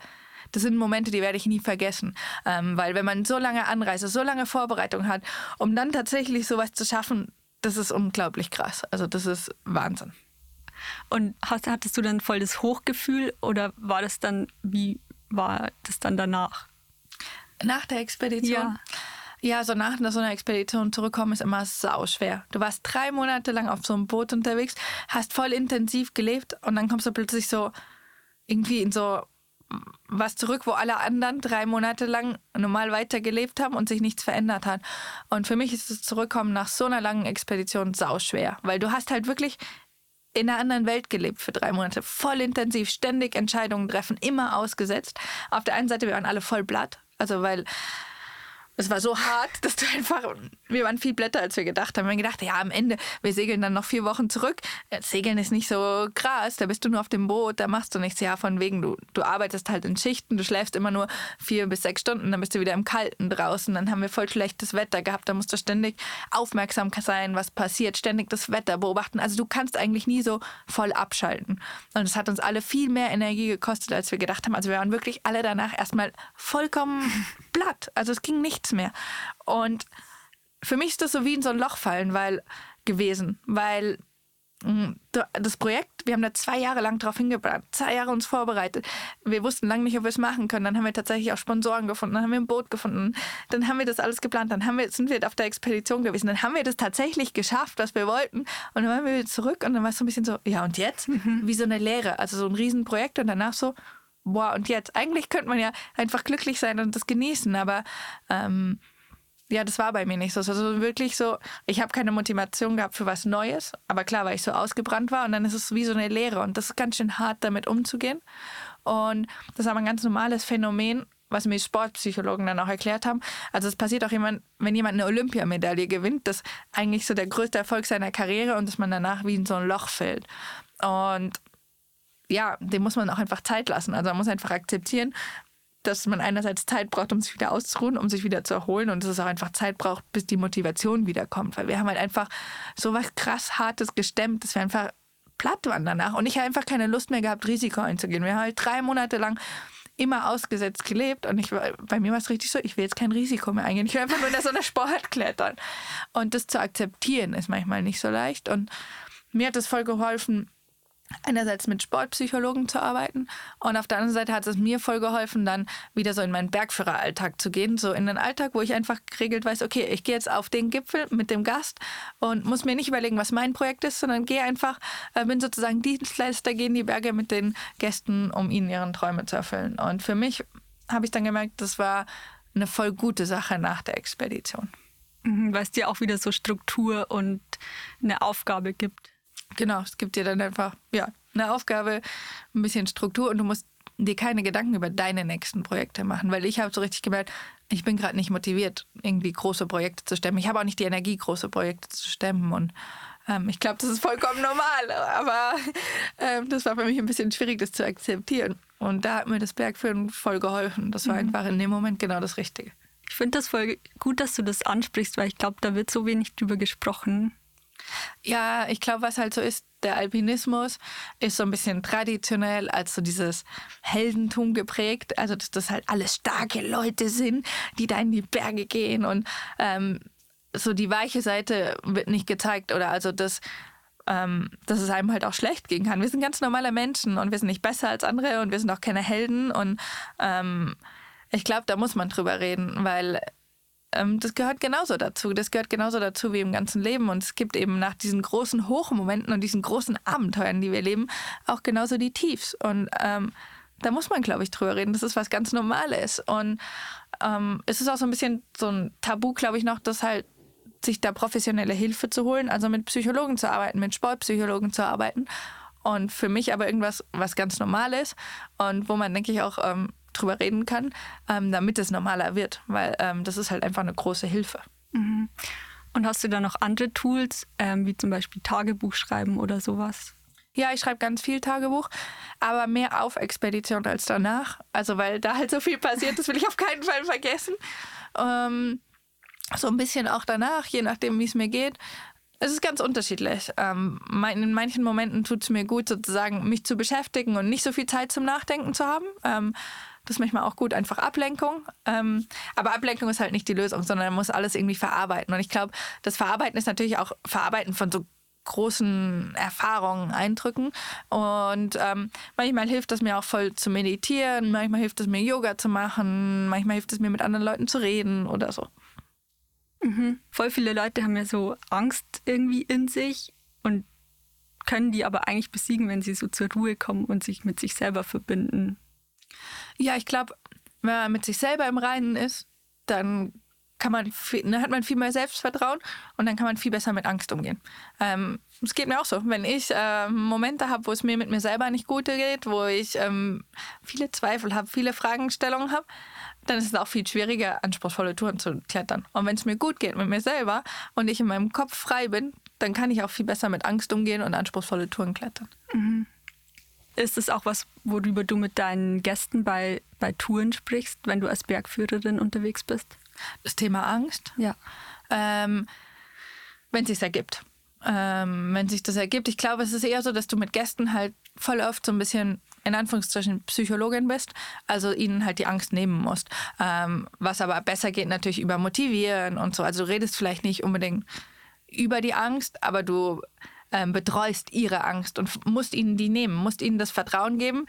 das sind Momente, die werde ich nie vergessen. Ähm, weil wenn man so lange Anreise, so lange Vorbereitung hat, um dann tatsächlich sowas zu schaffen, das ist unglaublich krass. Also das ist Wahnsinn. Und hast, hattest du dann voll das Hochgefühl oder war das dann, wie war das dann danach? Nach der Expedition? Ja. Ja, so nach so einer Expedition zurückkommen ist immer sau schwer. Du warst drei Monate lang auf so einem Boot unterwegs, hast voll intensiv gelebt und dann kommst du plötzlich so irgendwie in so was zurück, wo alle anderen drei Monate lang normal weitergelebt haben und sich nichts verändert hat. Und für mich ist das Zurückkommen nach so einer langen Expedition sau schwer, weil du hast halt wirklich in einer anderen Welt gelebt für drei Monate, voll intensiv, ständig Entscheidungen treffen, immer ausgesetzt. Auf der einen Seite, wir waren alle voll blatt, also weil es war so hart, dass du einfach, wir waren viel blätter, als wir gedacht haben. Wir haben gedacht, ja, am Ende, wir segeln dann noch vier Wochen zurück. Segeln ist nicht so krass, da bist du nur auf dem Boot, da machst du nichts. Ja, von wegen, du, du arbeitest halt in Schichten, du schläfst immer nur vier bis sechs Stunden, dann bist du wieder im Kalten draußen. Dann haben wir voll schlechtes Wetter gehabt, da musst du ständig aufmerksam sein, was passiert, ständig das Wetter beobachten. Also du kannst eigentlich nie so voll abschalten. Und es hat uns alle viel mehr Energie gekostet, als wir gedacht haben. Also wir waren wirklich alle danach erstmal vollkommen (laughs) platt. Also es ging nichts mehr. Und für mich ist das so wie in so ein Loch fallen, weil gewesen, weil mm, das Projekt, wir haben da zwei Jahre lang drauf hingebrannt, zwei Jahre uns vorbereitet. Wir wussten lange nicht, ob wir es machen können. Dann haben wir tatsächlich auch Sponsoren gefunden, dann haben wir ein Boot gefunden, dann haben wir das alles geplant, dann haben wir, sind wir auf der Expedition gewesen, dann haben wir das tatsächlich geschafft, was wir wollten. Und dann waren wir wieder zurück und dann war es so ein bisschen so, ja und jetzt? Mhm. Wie so eine Lehre, also so ein Riesenprojekt und danach so, boah, und jetzt? Eigentlich könnte man ja einfach glücklich sein und das genießen, aber ähm, ja, das war bei mir nicht so. Also wirklich so, ich habe keine Motivation gehabt für was Neues, aber klar, weil ich so ausgebrannt war und dann ist es wie so eine Lehre und das ist ganz schön hart, damit umzugehen. Und das ist aber ein ganz normales Phänomen, was mir Sportpsychologen dann auch erklärt haben. Also es passiert auch jemand, wenn jemand eine Olympiamedaille gewinnt, das ist eigentlich so der größte Erfolg seiner Karriere und dass man danach wie in so ein Loch fällt. Und ja, dem muss man auch einfach Zeit lassen. Also man muss einfach akzeptieren, dass man einerseits Zeit braucht, um sich wieder auszuruhen, um sich wieder zu erholen und dass es auch einfach Zeit braucht, bis die Motivation wiederkommt. Weil wir haben halt einfach so was krass Hartes gestemmt, dass wir einfach platt waren danach. Und ich habe einfach keine Lust mehr gehabt, Risiko einzugehen. Wir haben halt drei Monate lang immer ausgesetzt gelebt und ich, bei mir war es richtig so, ich will jetzt kein Risiko mehr eingehen. Ich will einfach nur in so einer Sport klettern. Und das zu akzeptieren ist manchmal nicht so leicht. Und mir hat es voll geholfen, einerseits mit Sportpsychologen zu arbeiten und auf der anderen Seite hat es mir voll geholfen, dann wieder so in meinen Bergführeralltag zu gehen, so in den Alltag, wo ich einfach geregelt weiß, okay, ich gehe jetzt auf den Gipfel mit dem Gast und muss mir nicht überlegen, was mein Projekt ist, sondern gehe einfach, äh, bin sozusagen Dienstleister, gehe in die Berge mit den Gästen, um ihnen ihren Träume zu erfüllen. Und für mich habe ich dann gemerkt, das war eine voll gute Sache nach der Expedition. Mhm, weil es dir auch wieder so Struktur und eine Aufgabe gibt. Genau, es gibt dir dann einfach ja, eine Aufgabe, ein bisschen Struktur und du musst dir keine Gedanken über deine nächsten Projekte machen, weil ich habe so richtig gemerkt, ich bin gerade nicht motiviert, irgendwie große Projekte zu stemmen. Ich habe auch nicht die Energie, große Projekte zu stemmen und ähm, ich glaube, das ist vollkommen normal, aber ähm, das war für mich ein bisschen schwierig, das zu akzeptieren. Und da hat mir das Bergführen voll geholfen. Das war mhm. einfach in dem Moment genau das Richtige. Ich finde das voll gut, dass du das ansprichst, weil ich glaube, da wird so wenig drüber gesprochen. Ja, ich glaube, was halt so ist, der Alpinismus ist so ein bisschen traditionell als so dieses Heldentum geprägt. Also, dass das halt alles starke Leute sind, die da in die Berge gehen und ähm, so die weiche Seite wird nicht gezeigt oder also das ähm, dass es einem halt auch schlecht gehen kann. Wir sind ganz normale Menschen und wir sind nicht besser als andere und wir sind auch keine Helden und ähm, ich glaube, da muss man drüber reden, weil das gehört genauso dazu. Das gehört genauso dazu wie im ganzen Leben. Und es gibt eben nach diesen großen Hochmomenten und diesen großen Abenteuern, die wir leben, auch genauso die Tiefs. Und ähm, da muss man, glaube ich, drüber reden. Das ist was ganz Normales. Und ähm, es ist auch so ein bisschen so ein Tabu, glaube ich, noch, dass halt sich da professionelle Hilfe zu holen, also mit Psychologen zu arbeiten, mit Sportpsychologen zu arbeiten. Und für mich aber irgendwas, was ganz Normales und wo man, denke ich, auch ähm, drüber reden kann, ähm, damit es normaler wird, weil ähm, das ist halt einfach eine große Hilfe. Mhm. Und hast du da noch andere Tools, ähm, wie zum Beispiel Tagebuch schreiben oder sowas? Ja, ich schreibe ganz viel Tagebuch, aber mehr auf Expedition als danach. Also weil da halt so viel passiert, das will ich auf keinen Fall vergessen. Ähm, so ein bisschen auch danach, je nachdem, wie es mir geht. Es ist ganz unterschiedlich. Ähm, in manchen Momenten tut es mir gut, sozusagen mich zu beschäftigen und nicht so viel Zeit zum Nachdenken zu haben. Ähm, das ist manchmal auch gut, einfach Ablenkung. Ähm, aber Ablenkung ist halt nicht die Lösung, sondern man muss alles irgendwie verarbeiten. Und ich glaube, das Verarbeiten ist natürlich auch Verarbeiten von so großen Erfahrungen, Eindrücken. Und ähm, manchmal hilft es mir auch voll zu meditieren, manchmal hilft es mir Yoga zu machen, manchmal hilft es mir mit anderen Leuten zu reden oder so. Mhm. Voll viele Leute haben ja so Angst irgendwie in sich und können die aber eigentlich besiegen, wenn sie so zur Ruhe kommen und sich mit sich selber verbinden. Ja, ich glaube, wenn man mit sich selber im Reinen ist, dann kann man viel, dann hat man viel mehr Selbstvertrauen und dann kann man viel besser mit Angst umgehen. Ähm, es geht mir auch so. Wenn ich äh, Momente habe, wo es mir mit mir selber nicht gut geht, wo ich ähm, viele Zweifel habe, viele Fragestellungen habe, dann ist es auch viel schwieriger, anspruchsvolle Touren zu klettern. Und wenn es mir gut geht mit mir selber und ich in meinem Kopf frei bin, dann kann ich auch viel besser mit Angst umgehen und anspruchsvolle Touren klettern. Mhm. Ist es auch was, worüber du mit deinen Gästen bei, bei Touren sprichst, wenn du als Bergführerin unterwegs bist? Das Thema Angst? Ja. Ähm, wenn es sich ergibt. Ähm, wenn sich das ergibt. Ich glaube, es ist eher so, dass du mit Gästen halt voll oft so ein bisschen in Anführungszeichen Psychologin bist, also ihnen halt die Angst nehmen musst. Ähm, was aber besser geht natürlich über Motivieren und so. Also du redest vielleicht nicht unbedingt über die Angst, aber du ähm, betreust ihre Angst und musst ihnen die nehmen, musst ihnen das Vertrauen geben,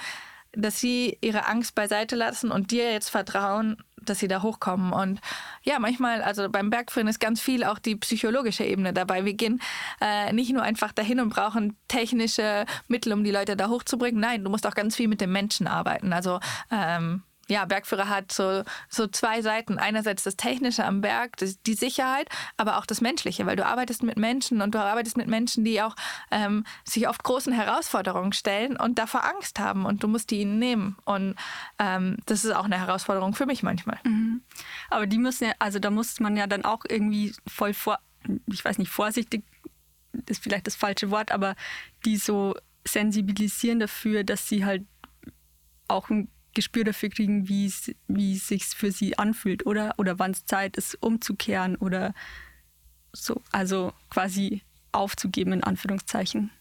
dass sie ihre Angst beiseite lassen und dir jetzt vertrauen, dass sie da hochkommen. Und ja, manchmal, also beim Bergführen ist ganz viel auch die psychologische Ebene dabei. Wir gehen äh, nicht nur einfach dahin und brauchen technische Mittel, um die Leute da hochzubringen. Nein, du musst auch ganz viel mit den Menschen arbeiten. Also ähm, ja, Bergführer hat so, so zwei Seiten. Einerseits das Technische am Berg, das, die Sicherheit, aber auch das Menschliche, weil du arbeitest mit Menschen und du arbeitest mit Menschen, die auch ähm, sich oft großen Herausforderungen stellen und davor Angst haben und du musst die ihnen nehmen. Und ähm, das ist auch eine Herausforderung für mich manchmal. Mhm. Aber die müssen ja, also da muss man ja dann auch irgendwie voll vor, ich weiß nicht, vorsichtig ist vielleicht das falsche Wort, aber die so sensibilisieren dafür, dass sie halt auch ein Gespür dafür kriegen, wie es sich für sie anfühlt, oder? Oder wann es Zeit ist, umzukehren oder so, also quasi aufzugeben, in Anführungszeichen.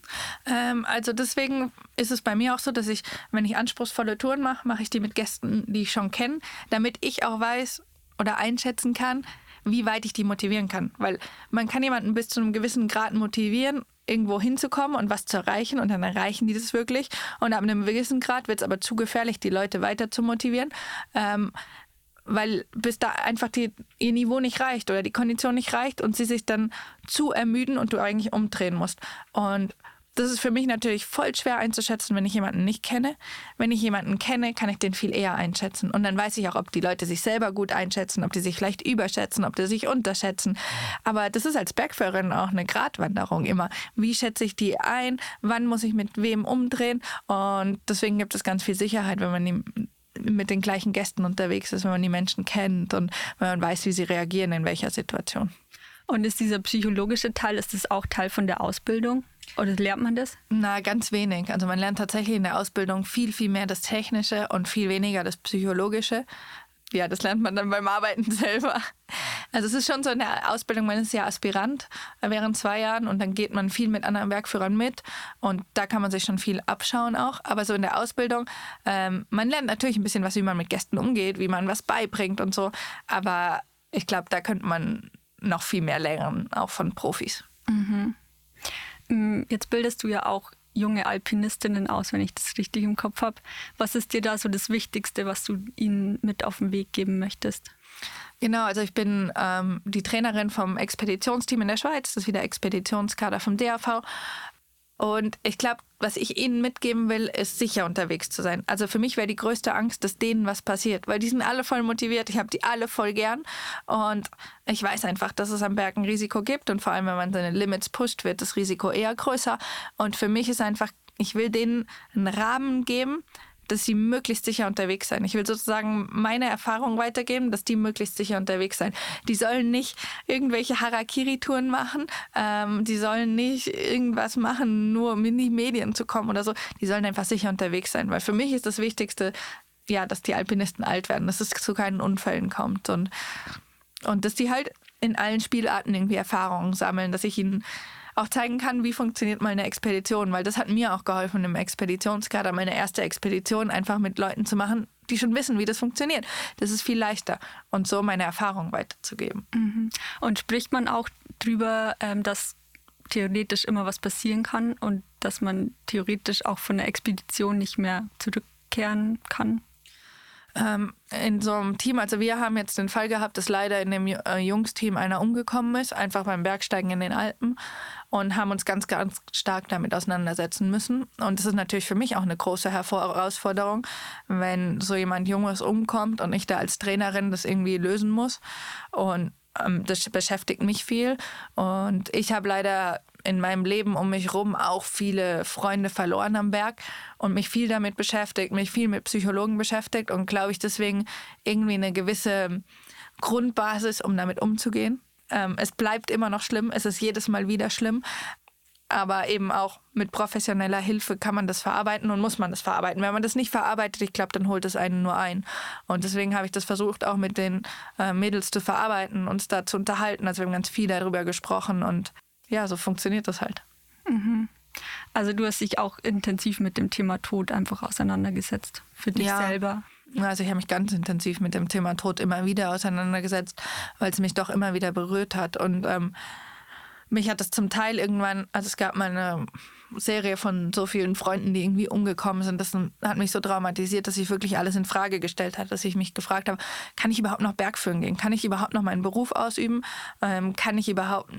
Ähm, also deswegen ist es bei mir auch so, dass ich, wenn ich anspruchsvolle Touren mache, mache ich die mit Gästen, die ich schon kenne, damit ich auch weiß oder einschätzen kann, wie weit ich die motivieren kann. Weil man kann jemanden bis zu einem gewissen Grad motivieren irgendwo hinzukommen und was zu erreichen und dann erreichen die das wirklich. Und ab einem gewissen Grad wird es aber zu gefährlich, die Leute weiter zu motivieren. Ähm, weil bis da einfach die, ihr Niveau nicht reicht oder die Kondition nicht reicht und sie sich dann zu ermüden und du eigentlich umdrehen musst. Und das ist für mich natürlich voll schwer einzuschätzen, wenn ich jemanden nicht kenne. Wenn ich jemanden kenne, kann ich den viel eher einschätzen. Und dann weiß ich auch, ob die Leute sich selber gut einschätzen, ob die sich vielleicht überschätzen, ob die sich unterschätzen. Aber das ist als Bergführerin auch eine Gratwanderung immer. Wie schätze ich die ein? Wann muss ich mit wem umdrehen? Und deswegen gibt es ganz viel Sicherheit, wenn man mit den gleichen Gästen unterwegs ist, wenn man die Menschen kennt und wenn man weiß, wie sie reagieren in welcher Situation. Und ist dieser psychologische Teil, ist das auch Teil von der Ausbildung? Oder lernt man das? Na, ganz wenig. Also man lernt tatsächlich in der Ausbildung viel, viel mehr das Technische und viel weniger das Psychologische. Ja, das lernt man dann beim Arbeiten (laughs) selber. Also es ist schon so eine Ausbildung, man ist ja Aspirant während zwei Jahren und dann geht man viel mit anderen Werkführern mit und da kann man sich schon viel abschauen auch. Aber so in der Ausbildung, ähm, man lernt natürlich ein bisschen was, wie man mit Gästen umgeht, wie man was beibringt und so. Aber ich glaube, da könnte man noch viel mehr lernen, auch von Profis. Mhm. Mm, jetzt bildest du ja auch junge Alpinistinnen aus, wenn ich das richtig im Kopf habe. Was ist dir da so das Wichtigste, was du ihnen mit auf den Weg geben möchtest? Genau, also ich bin ähm, die Trainerin vom Expeditionsteam in der Schweiz, das ist wieder Expeditionskader vom DAV. Und ich glaube, was ich ihnen mitgeben will, ist sicher unterwegs zu sein. Also für mich wäre die größte Angst, dass denen was passiert, weil die sind alle voll motiviert. Ich habe die alle voll gern und ich weiß einfach, dass es am Berg ein Risiko gibt und vor allem, wenn man seine Limits pusht, wird das Risiko eher größer. Und für mich ist einfach, ich will denen einen Rahmen geben, dass sie möglichst sicher unterwegs sein. Ich will sozusagen meine Erfahrung weitergeben, dass die möglichst sicher unterwegs sein. Die sollen nicht irgendwelche Harakiri-Touren machen, ähm, die sollen nicht irgendwas machen, nur um in die Medien zu kommen oder so. Die sollen einfach sicher unterwegs sein, weil für mich ist das Wichtigste, ja, dass die Alpinisten alt werden, dass es zu keinen Unfällen kommt und, und dass die halt in allen Spielarten irgendwie Erfahrungen sammeln, dass ich ihnen auch zeigen kann, wie funktioniert mal eine Expedition, weil das hat mir auch geholfen im Expeditionskader, meine erste Expedition einfach mit Leuten zu machen, die schon wissen, wie das funktioniert. Das ist viel leichter und so meine Erfahrung weiterzugeben. Mhm. Und spricht man auch drüber, ähm, dass theoretisch immer was passieren kann und dass man theoretisch auch von der Expedition nicht mehr zurückkehren kann? Ähm, in so einem Team, also wir haben jetzt den Fall gehabt, dass leider in dem äh, Jungsteam einer umgekommen ist, einfach beim Bergsteigen in den Alpen und haben uns ganz, ganz stark damit auseinandersetzen müssen. Und das ist natürlich für mich auch eine große Herausforderung, wenn so jemand Junges umkommt und ich da als Trainerin das irgendwie lösen muss. Und ähm, das beschäftigt mich viel. Und ich habe leider in meinem Leben um mich herum auch viele Freunde verloren am Berg und mich viel damit beschäftigt, mich viel mit Psychologen beschäftigt und glaube ich deswegen irgendwie eine gewisse Grundbasis, um damit umzugehen. Ähm, es bleibt immer noch schlimm, es ist jedes Mal wieder schlimm, aber eben auch mit professioneller Hilfe kann man das verarbeiten und muss man das verarbeiten. Wenn man das nicht verarbeitet, ich glaube, dann holt es einen nur ein. Und deswegen habe ich das versucht, auch mit den äh, Mädels zu verarbeiten, uns da zu unterhalten. Also wir haben ganz viel darüber gesprochen und ja, so funktioniert das halt. Mhm. Also du hast dich auch intensiv mit dem Thema Tod einfach auseinandergesetzt, für dich ja. selber. Also ich habe mich ganz intensiv mit dem Thema Tod immer wieder auseinandergesetzt, weil es mich doch immer wieder berührt hat. Und ähm, mich hat es zum Teil irgendwann, also es gab mal eine Serie von so vielen Freunden, die irgendwie umgekommen sind. Das hat mich so traumatisiert, dass ich wirklich alles in Frage gestellt habe, dass ich mich gefragt habe, kann ich überhaupt noch Bergführen gehen? Kann ich überhaupt noch meinen Beruf ausüben? Ähm, kann ich überhaupt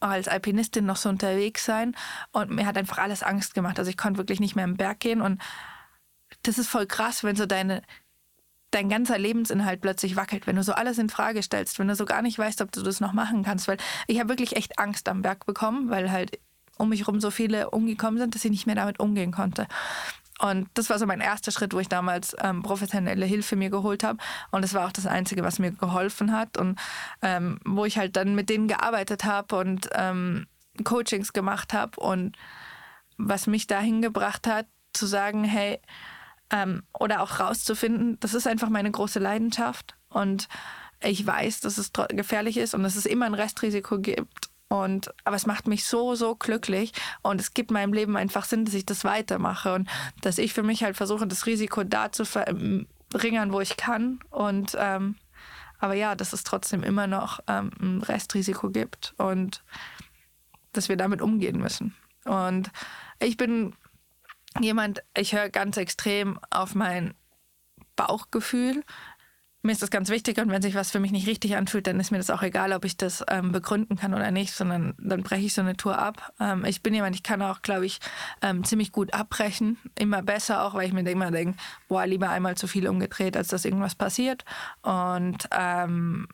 als Alpinistin noch so unterwegs sein? Und mir hat einfach alles Angst gemacht. Also ich konnte wirklich nicht mehr im Berg gehen und das ist voll krass, wenn so deine dein ganzer Lebensinhalt plötzlich wackelt, wenn du so alles in Frage stellst, wenn du so gar nicht weißt, ob du das noch machen kannst. Weil ich habe wirklich echt Angst am Berg bekommen, weil halt um mich herum so viele umgekommen sind, dass ich nicht mehr damit umgehen konnte. Und das war so mein erster Schritt, wo ich damals ähm, professionelle Hilfe mir geholt habe. Und das war auch das Einzige, was mir geholfen hat. Und ähm, wo ich halt dann mit denen gearbeitet habe und ähm, Coachings gemacht habe. Und was mich dahin gebracht hat, zu sagen, hey, ähm, oder auch rauszufinden, das ist einfach meine große Leidenschaft und ich weiß, dass es gefährlich ist und dass es immer ein Restrisiko gibt. Und, aber es macht mich so, so glücklich und es gibt meinem Leben einfach Sinn, dass ich das weitermache und dass ich für mich halt versuche, das Risiko da zu verringern, wo ich kann. Und ähm, aber ja, dass es trotzdem immer noch ähm, ein Restrisiko gibt und dass wir damit umgehen müssen. Und ich bin jemand, ich höre ganz extrem auf mein Bauchgefühl. Mir ist das ganz wichtig und wenn sich was für mich nicht richtig anfühlt, dann ist mir das auch egal, ob ich das ähm, begründen kann oder nicht, sondern dann breche ich so eine Tour ab. Ähm, ich bin jemand, ich kann auch, glaube ich, ähm, ziemlich gut abbrechen. Immer besser auch, weil ich mir immer denke, boah, lieber einmal zu viel umgedreht, als dass irgendwas passiert. Und ähm,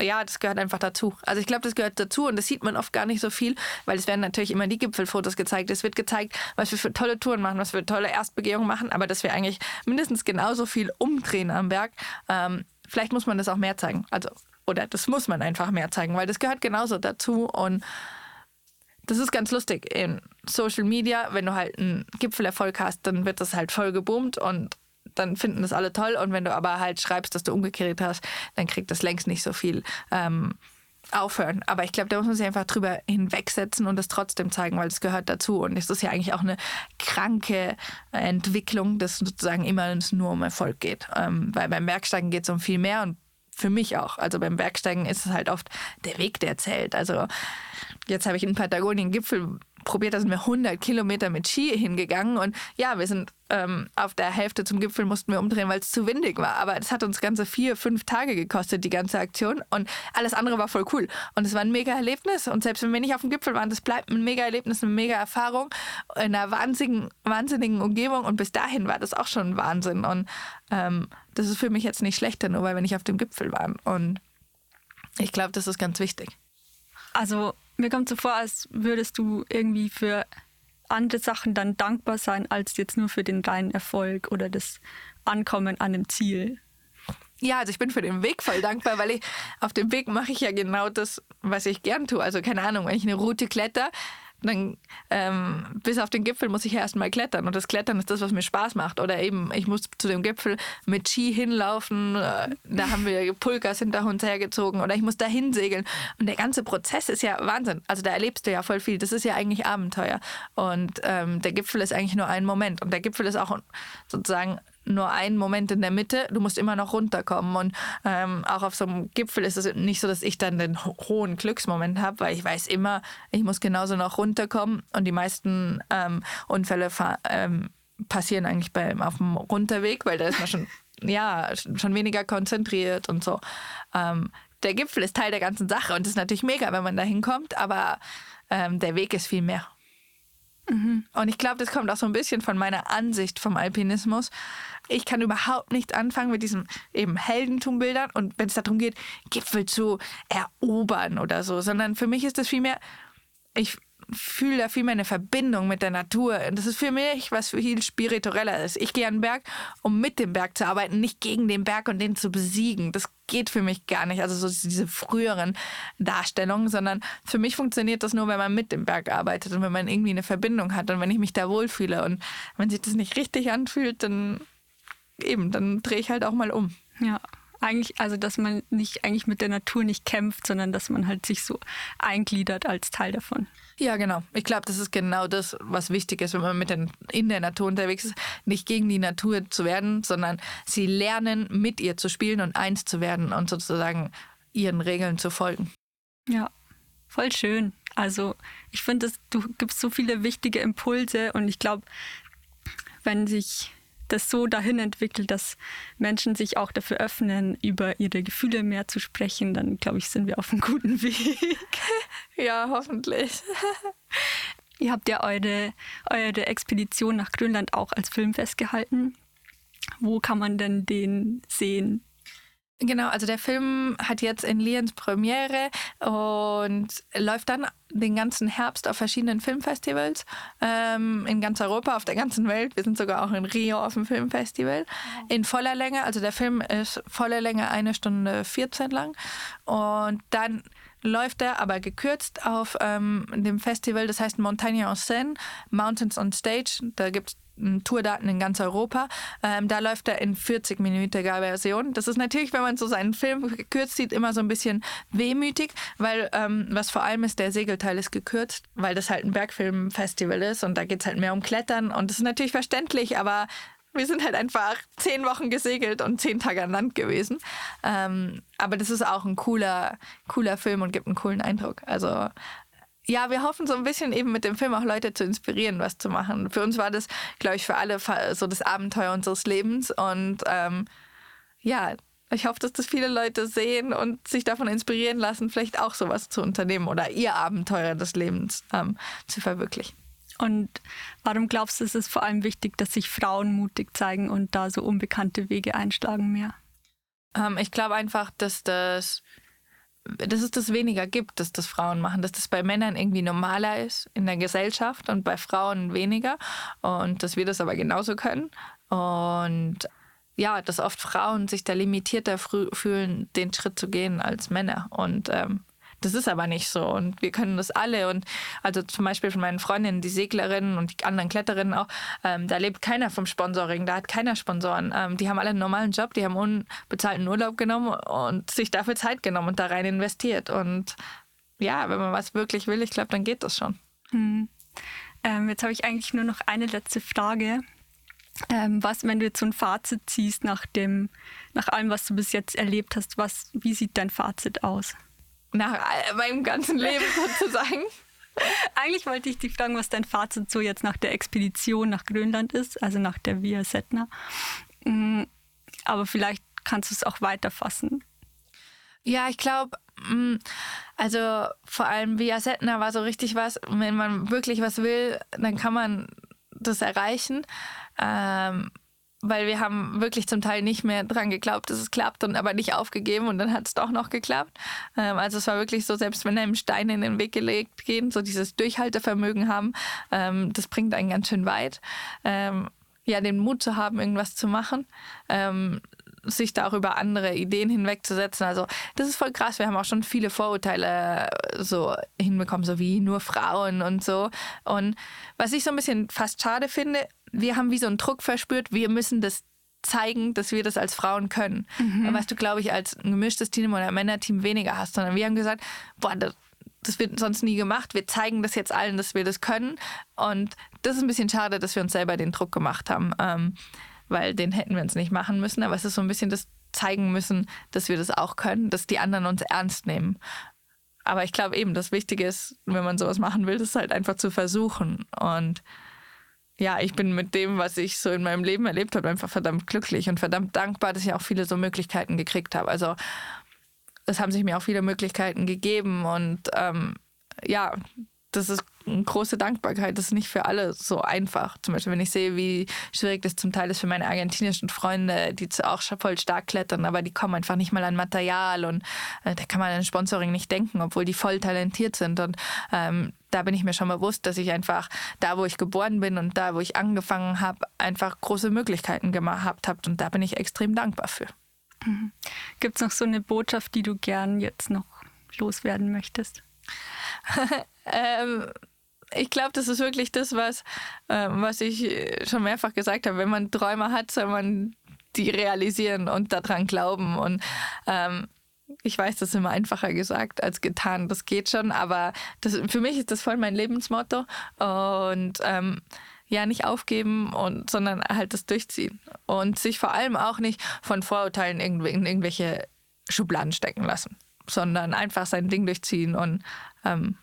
ja, das gehört einfach dazu. Also ich glaube, das gehört dazu und das sieht man oft gar nicht so viel, weil es werden natürlich immer die Gipfelfotos gezeigt. Es wird gezeigt, was wir für tolle Touren machen, was wir für tolle Erstbegehungen machen, aber dass wir eigentlich mindestens genauso viel umdrehen am Berg. Ähm, vielleicht muss man das auch mehr zeigen. Also, oder das muss man einfach mehr zeigen, weil das gehört genauso dazu und das ist ganz lustig. In Social Media, wenn du halt einen Gipfelerfolg hast, dann wird das halt voll geboomt und dann finden das alle toll. Und wenn du aber halt schreibst, dass du umgekehrt hast, dann kriegt das längst nicht so viel ähm, aufhören. Aber ich glaube, da muss man sich einfach drüber hinwegsetzen und das trotzdem zeigen, weil es gehört dazu. Und es ist ja eigentlich auch eine kranke Entwicklung, dass sozusagen immer nur um Erfolg geht. Ähm, weil beim Bergsteigen geht es um viel mehr und für mich auch. Also beim Bergsteigen ist es halt oft der Weg, der zählt. Also jetzt habe ich in Patagonien Gipfel probiert, da sind wir 100 Kilometer mit Ski hingegangen und ja, wir sind ähm, auf der Hälfte zum Gipfel mussten wir umdrehen, weil es zu windig war. Aber es hat uns ganze vier, fünf Tage gekostet, die ganze Aktion und alles andere war voll cool. Und es war ein mega Erlebnis und selbst wenn wir nicht auf dem Gipfel waren, das bleibt ein mega Erlebnis, eine mega Erfahrung in einer wahnsinnigen, wahnsinnigen Umgebung und bis dahin war das auch schon Wahnsinn und ähm, das ist für mich jetzt nicht schlechter, nur weil wir nicht auf dem Gipfel waren und ich glaube, das ist ganz wichtig. Also mir kommt so vor, als würdest du irgendwie für andere Sachen dann dankbar sein, als jetzt nur für den reinen Erfolg oder das Ankommen an dem Ziel. Ja, also ich bin für den Weg voll dankbar, weil ich auf dem Weg mache ich ja genau das, was ich gern tue. Also keine Ahnung, wenn ich eine Route kletter, dann ähm, bis auf den Gipfel muss ich ja erstmal klettern und das Klettern ist das, was mir Spaß macht. Oder eben, ich muss zu dem Gipfel mit Ski hinlaufen, äh, da haben wir Pulkas hinter uns hergezogen oder ich muss da hinsegeln. Und der ganze Prozess ist ja Wahnsinn. Also da erlebst du ja voll viel. Das ist ja eigentlich Abenteuer. Und ähm, der Gipfel ist eigentlich nur ein Moment. Und der Gipfel ist auch sozusagen nur einen Moment in der Mitte, du musst immer noch runterkommen. Und ähm, auch auf so einem Gipfel ist es nicht so, dass ich dann den ho hohen Glücksmoment habe, weil ich weiß immer, ich muss genauso noch runterkommen. Und die meisten ähm, Unfälle ähm, passieren eigentlich beim, auf dem Runterweg, weil da ist man schon, (laughs) ja, schon weniger konzentriert und so. Ähm, der Gipfel ist Teil der ganzen Sache und ist natürlich mega, wenn man da hinkommt, aber ähm, der Weg ist viel mehr. Und ich glaube, das kommt auch so ein bisschen von meiner Ansicht vom Alpinismus. Ich kann überhaupt nicht anfangen mit diesen eben Heldentumbildern und wenn es darum geht, Gipfel zu erobern oder so, sondern für mich ist das vielmehr, ich fühle da viel mehr eine Verbindung mit der Natur. Und das ist für mich was viel spiritueller ist. Ich gehe an den Berg, um mit dem Berg zu arbeiten, nicht gegen den Berg und den zu besiegen. Das geht für mich gar nicht. Also so diese früheren Darstellungen, sondern für mich funktioniert das nur, wenn man mit dem Berg arbeitet und wenn man irgendwie eine Verbindung hat und wenn ich mich da wohlfühle. Und wenn sich das nicht richtig anfühlt, dann eben, dann drehe ich halt auch mal um. Ja, eigentlich, also dass man nicht eigentlich mit der Natur nicht kämpft, sondern dass man halt sich so eingliedert als Teil davon. Ja, genau. Ich glaube, das ist genau das, was wichtig ist, wenn man mit den, in der Natur unterwegs ist, nicht gegen die Natur zu werden, sondern sie lernen, mit ihr zu spielen und eins zu werden und sozusagen ihren Regeln zu folgen. Ja, voll schön. Also ich finde, du gibst so viele wichtige Impulse und ich glaube, wenn sich das so dahin entwickelt, dass Menschen sich auch dafür öffnen, über ihre Gefühle mehr zu sprechen, dann glaube ich, sind wir auf einem guten (laughs) Weg. ja, hoffentlich. (laughs) Ihr habt ja eure, eure Expedition nach Grönland auch als Film festgehalten. Wo kann man denn den sehen? Genau, also der Film hat jetzt in Lienz Premiere und läuft dann den ganzen Herbst auf verschiedenen Filmfestivals ähm, in ganz Europa, auf der ganzen Welt. Wir sind sogar auch in Rio auf dem Filmfestival in voller Länge. Also der Film ist voller Länge eine Stunde 14 lang und dann läuft er aber gekürzt auf ähm, dem Festival, das heißt Montagne en Seine, Mountains on Stage. Da gibt es Tourdaten in ganz Europa. Ähm, da läuft er in 40-minütiger Version. Das ist natürlich, wenn man so seinen Film gekürzt sieht, immer so ein bisschen wehmütig, weil ähm, was vor allem ist, der Segelteil ist gekürzt, weil das halt ein Bergfilmfestival ist und da geht es halt mehr um Klettern und das ist natürlich verständlich, aber wir sind halt einfach zehn Wochen gesegelt und zehn Tage an Land gewesen. Ähm, aber das ist auch ein cooler, cooler Film und gibt einen coolen Eindruck. Also ja, wir hoffen so ein bisschen eben mit dem Film auch Leute zu inspirieren, was zu machen. Für uns war das, glaube ich, für alle so das Abenteuer unseres Lebens. Und ähm, ja, ich hoffe, dass das viele Leute sehen und sich davon inspirieren lassen, vielleicht auch sowas zu unternehmen oder ihr Abenteuer des Lebens ähm, zu verwirklichen. Und warum glaubst du, ist es vor allem wichtig, dass sich Frauen mutig zeigen und da so unbekannte Wege einschlagen mehr? Ähm, ich glaube einfach, dass das dass es das weniger gibt, dass das Frauen machen, dass das bei Männern irgendwie normaler ist in der Gesellschaft und bei Frauen weniger und dass wir das aber genauso können. Und ja, dass oft Frauen sich da limitierter fühlen, den Schritt zu gehen als Männer. Und ähm, das ist aber nicht so und wir können das alle. Und also zum Beispiel von meinen Freundinnen, die Seglerinnen und die anderen Kletterinnen auch, ähm, da lebt keiner vom Sponsoring, da hat keiner Sponsoren. Ähm, die haben alle einen normalen Job, die haben unbezahlten Urlaub genommen und sich dafür Zeit genommen und da rein investiert. Und ja, wenn man was wirklich will, ich glaube, dann geht das schon. Hm. Ähm, jetzt habe ich eigentlich nur noch eine letzte Frage. Ähm, was, wenn du jetzt so ein Fazit ziehst nach dem, nach allem, was du bis jetzt erlebt hast, was, wie sieht dein Fazit aus? Nach meinem ganzen Leben (laughs) sozusagen. Eigentlich wollte ich dich fragen, was dein Fazit so jetzt nach der Expedition nach Grönland ist, also nach der Via Setna. Mm, aber vielleicht kannst du es auch weiterfassen. Ja, ich glaube, mm, also vor allem Via Setna war so richtig was, wenn man wirklich was will, dann kann man das erreichen. Ähm, weil wir haben wirklich zum Teil nicht mehr dran geglaubt, dass es klappt und aber nicht aufgegeben und dann hat es doch noch geklappt. Ähm, also es war wirklich so, selbst wenn einem Steine in den Weg gelegt gehen, so dieses Durchhaltevermögen haben, ähm, das bringt einen ganz schön weit. Ähm, ja, den Mut zu haben, irgendwas zu machen, ähm, sich da auch über andere Ideen hinwegzusetzen. Also das ist voll krass. Wir haben auch schon viele Vorurteile äh, so hinbekommen, so wie nur Frauen und so. Und was ich so ein bisschen fast schade finde, wir haben wie so einen Druck verspürt, wir müssen das zeigen, dass wir das als Frauen können. Mhm. Was du, glaube ich, als ein gemischtes Team oder ein Männerteam weniger hast, sondern wir haben gesagt, boah, das, das wird sonst nie gemacht. Wir zeigen das jetzt allen, dass wir das können. Und das ist ein bisschen schade, dass wir uns selber den Druck gemacht haben, ähm, weil den hätten wir uns nicht machen müssen. Aber es ist so ein bisschen das zeigen müssen, dass wir das auch können, dass die anderen uns ernst nehmen. Aber ich glaube eben, das Wichtige ist, wenn man sowas machen will, das halt einfach zu versuchen. Und ja, ich bin mit dem, was ich so in meinem Leben erlebt habe, einfach verdammt glücklich und verdammt dankbar, dass ich auch viele so Möglichkeiten gekriegt habe. Also es haben sich mir auch viele Möglichkeiten gegeben und ähm, ja, das ist große Dankbarkeit. Das ist nicht für alle so einfach. Zum Beispiel, wenn ich sehe, wie schwierig das zum Teil ist für meine argentinischen Freunde, die auch voll stark klettern, aber die kommen einfach nicht mal an Material und äh, da kann man an Sponsoring nicht denken, obwohl die voll talentiert sind. Und ähm, da bin ich mir schon bewusst, dass ich einfach da, wo ich geboren bin und da, wo ich angefangen habe, einfach große Möglichkeiten gehabt habe. Und da bin ich extrem dankbar für. Mhm. Gibt es noch so eine Botschaft, die du gern jetzt noch loswerden möchtest? (laughs) ähm, ich glaube, das ist wirklich das, was, äh, was ich schon mehrfach gesagt habe. Wenn man Träume hat, soll man die realisieren und daran glauben. Und ähm, ich weiß, das ist immer einfacher gesagt als getan. Das geht schon, aber das, für mich ist das voll mein Lebensmotto. Und ähm, ja, nicht aufgeben und sondern halt das durchziehen. Und sich vor allem auch nicht von Vorurteilen in irgendwelche Schubladen stecken lassen, sondern einfach sein Ding durchziehen und ähm,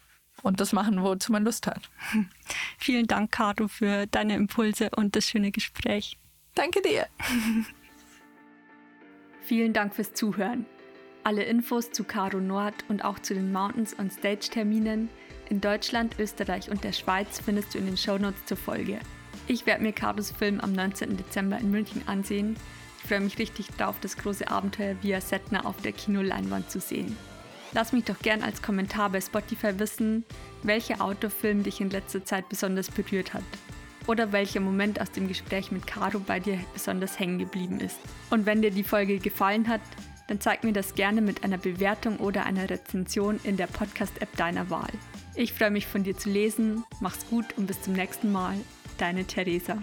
und das machen, wozu man Lust hat. (laughs) Vielen Dank, Caro, für deine Impulse und das schöne Gespräch. Danke dir. (laughs) Vielen Dank fürs Zuhören. Alle Infos zu Caro Nord und auch zu den Mountains on Stage Terminen in Deutschland, Österreich und der Schweiz findest du in den Shownotes zur Folge. Ich werde mir Caros Film am 19. Dezember in München ansehen. Ich freue mich richtig drauf, das große Abenteuer via Setner auf der Kinoleinwand zu sehen. Lass mich doch gern als Kommentar bei Spotify wissen, welcher Autofilm dich in letzter Zeit besonders berührt hat. Oder welcher Moment aus dem Gespräch mit Caro bei dir besonders hängen geblieben ist. Und wenn dir die Folge gefallen hat, dann zeig mir das gerne mit einer Bewertung oder einer Rezension in der Podcast-App deiner Wahl. Ich freue mich von dir zu lesen, mach's gut und bis zum nächsten Mal. Deine Theresa.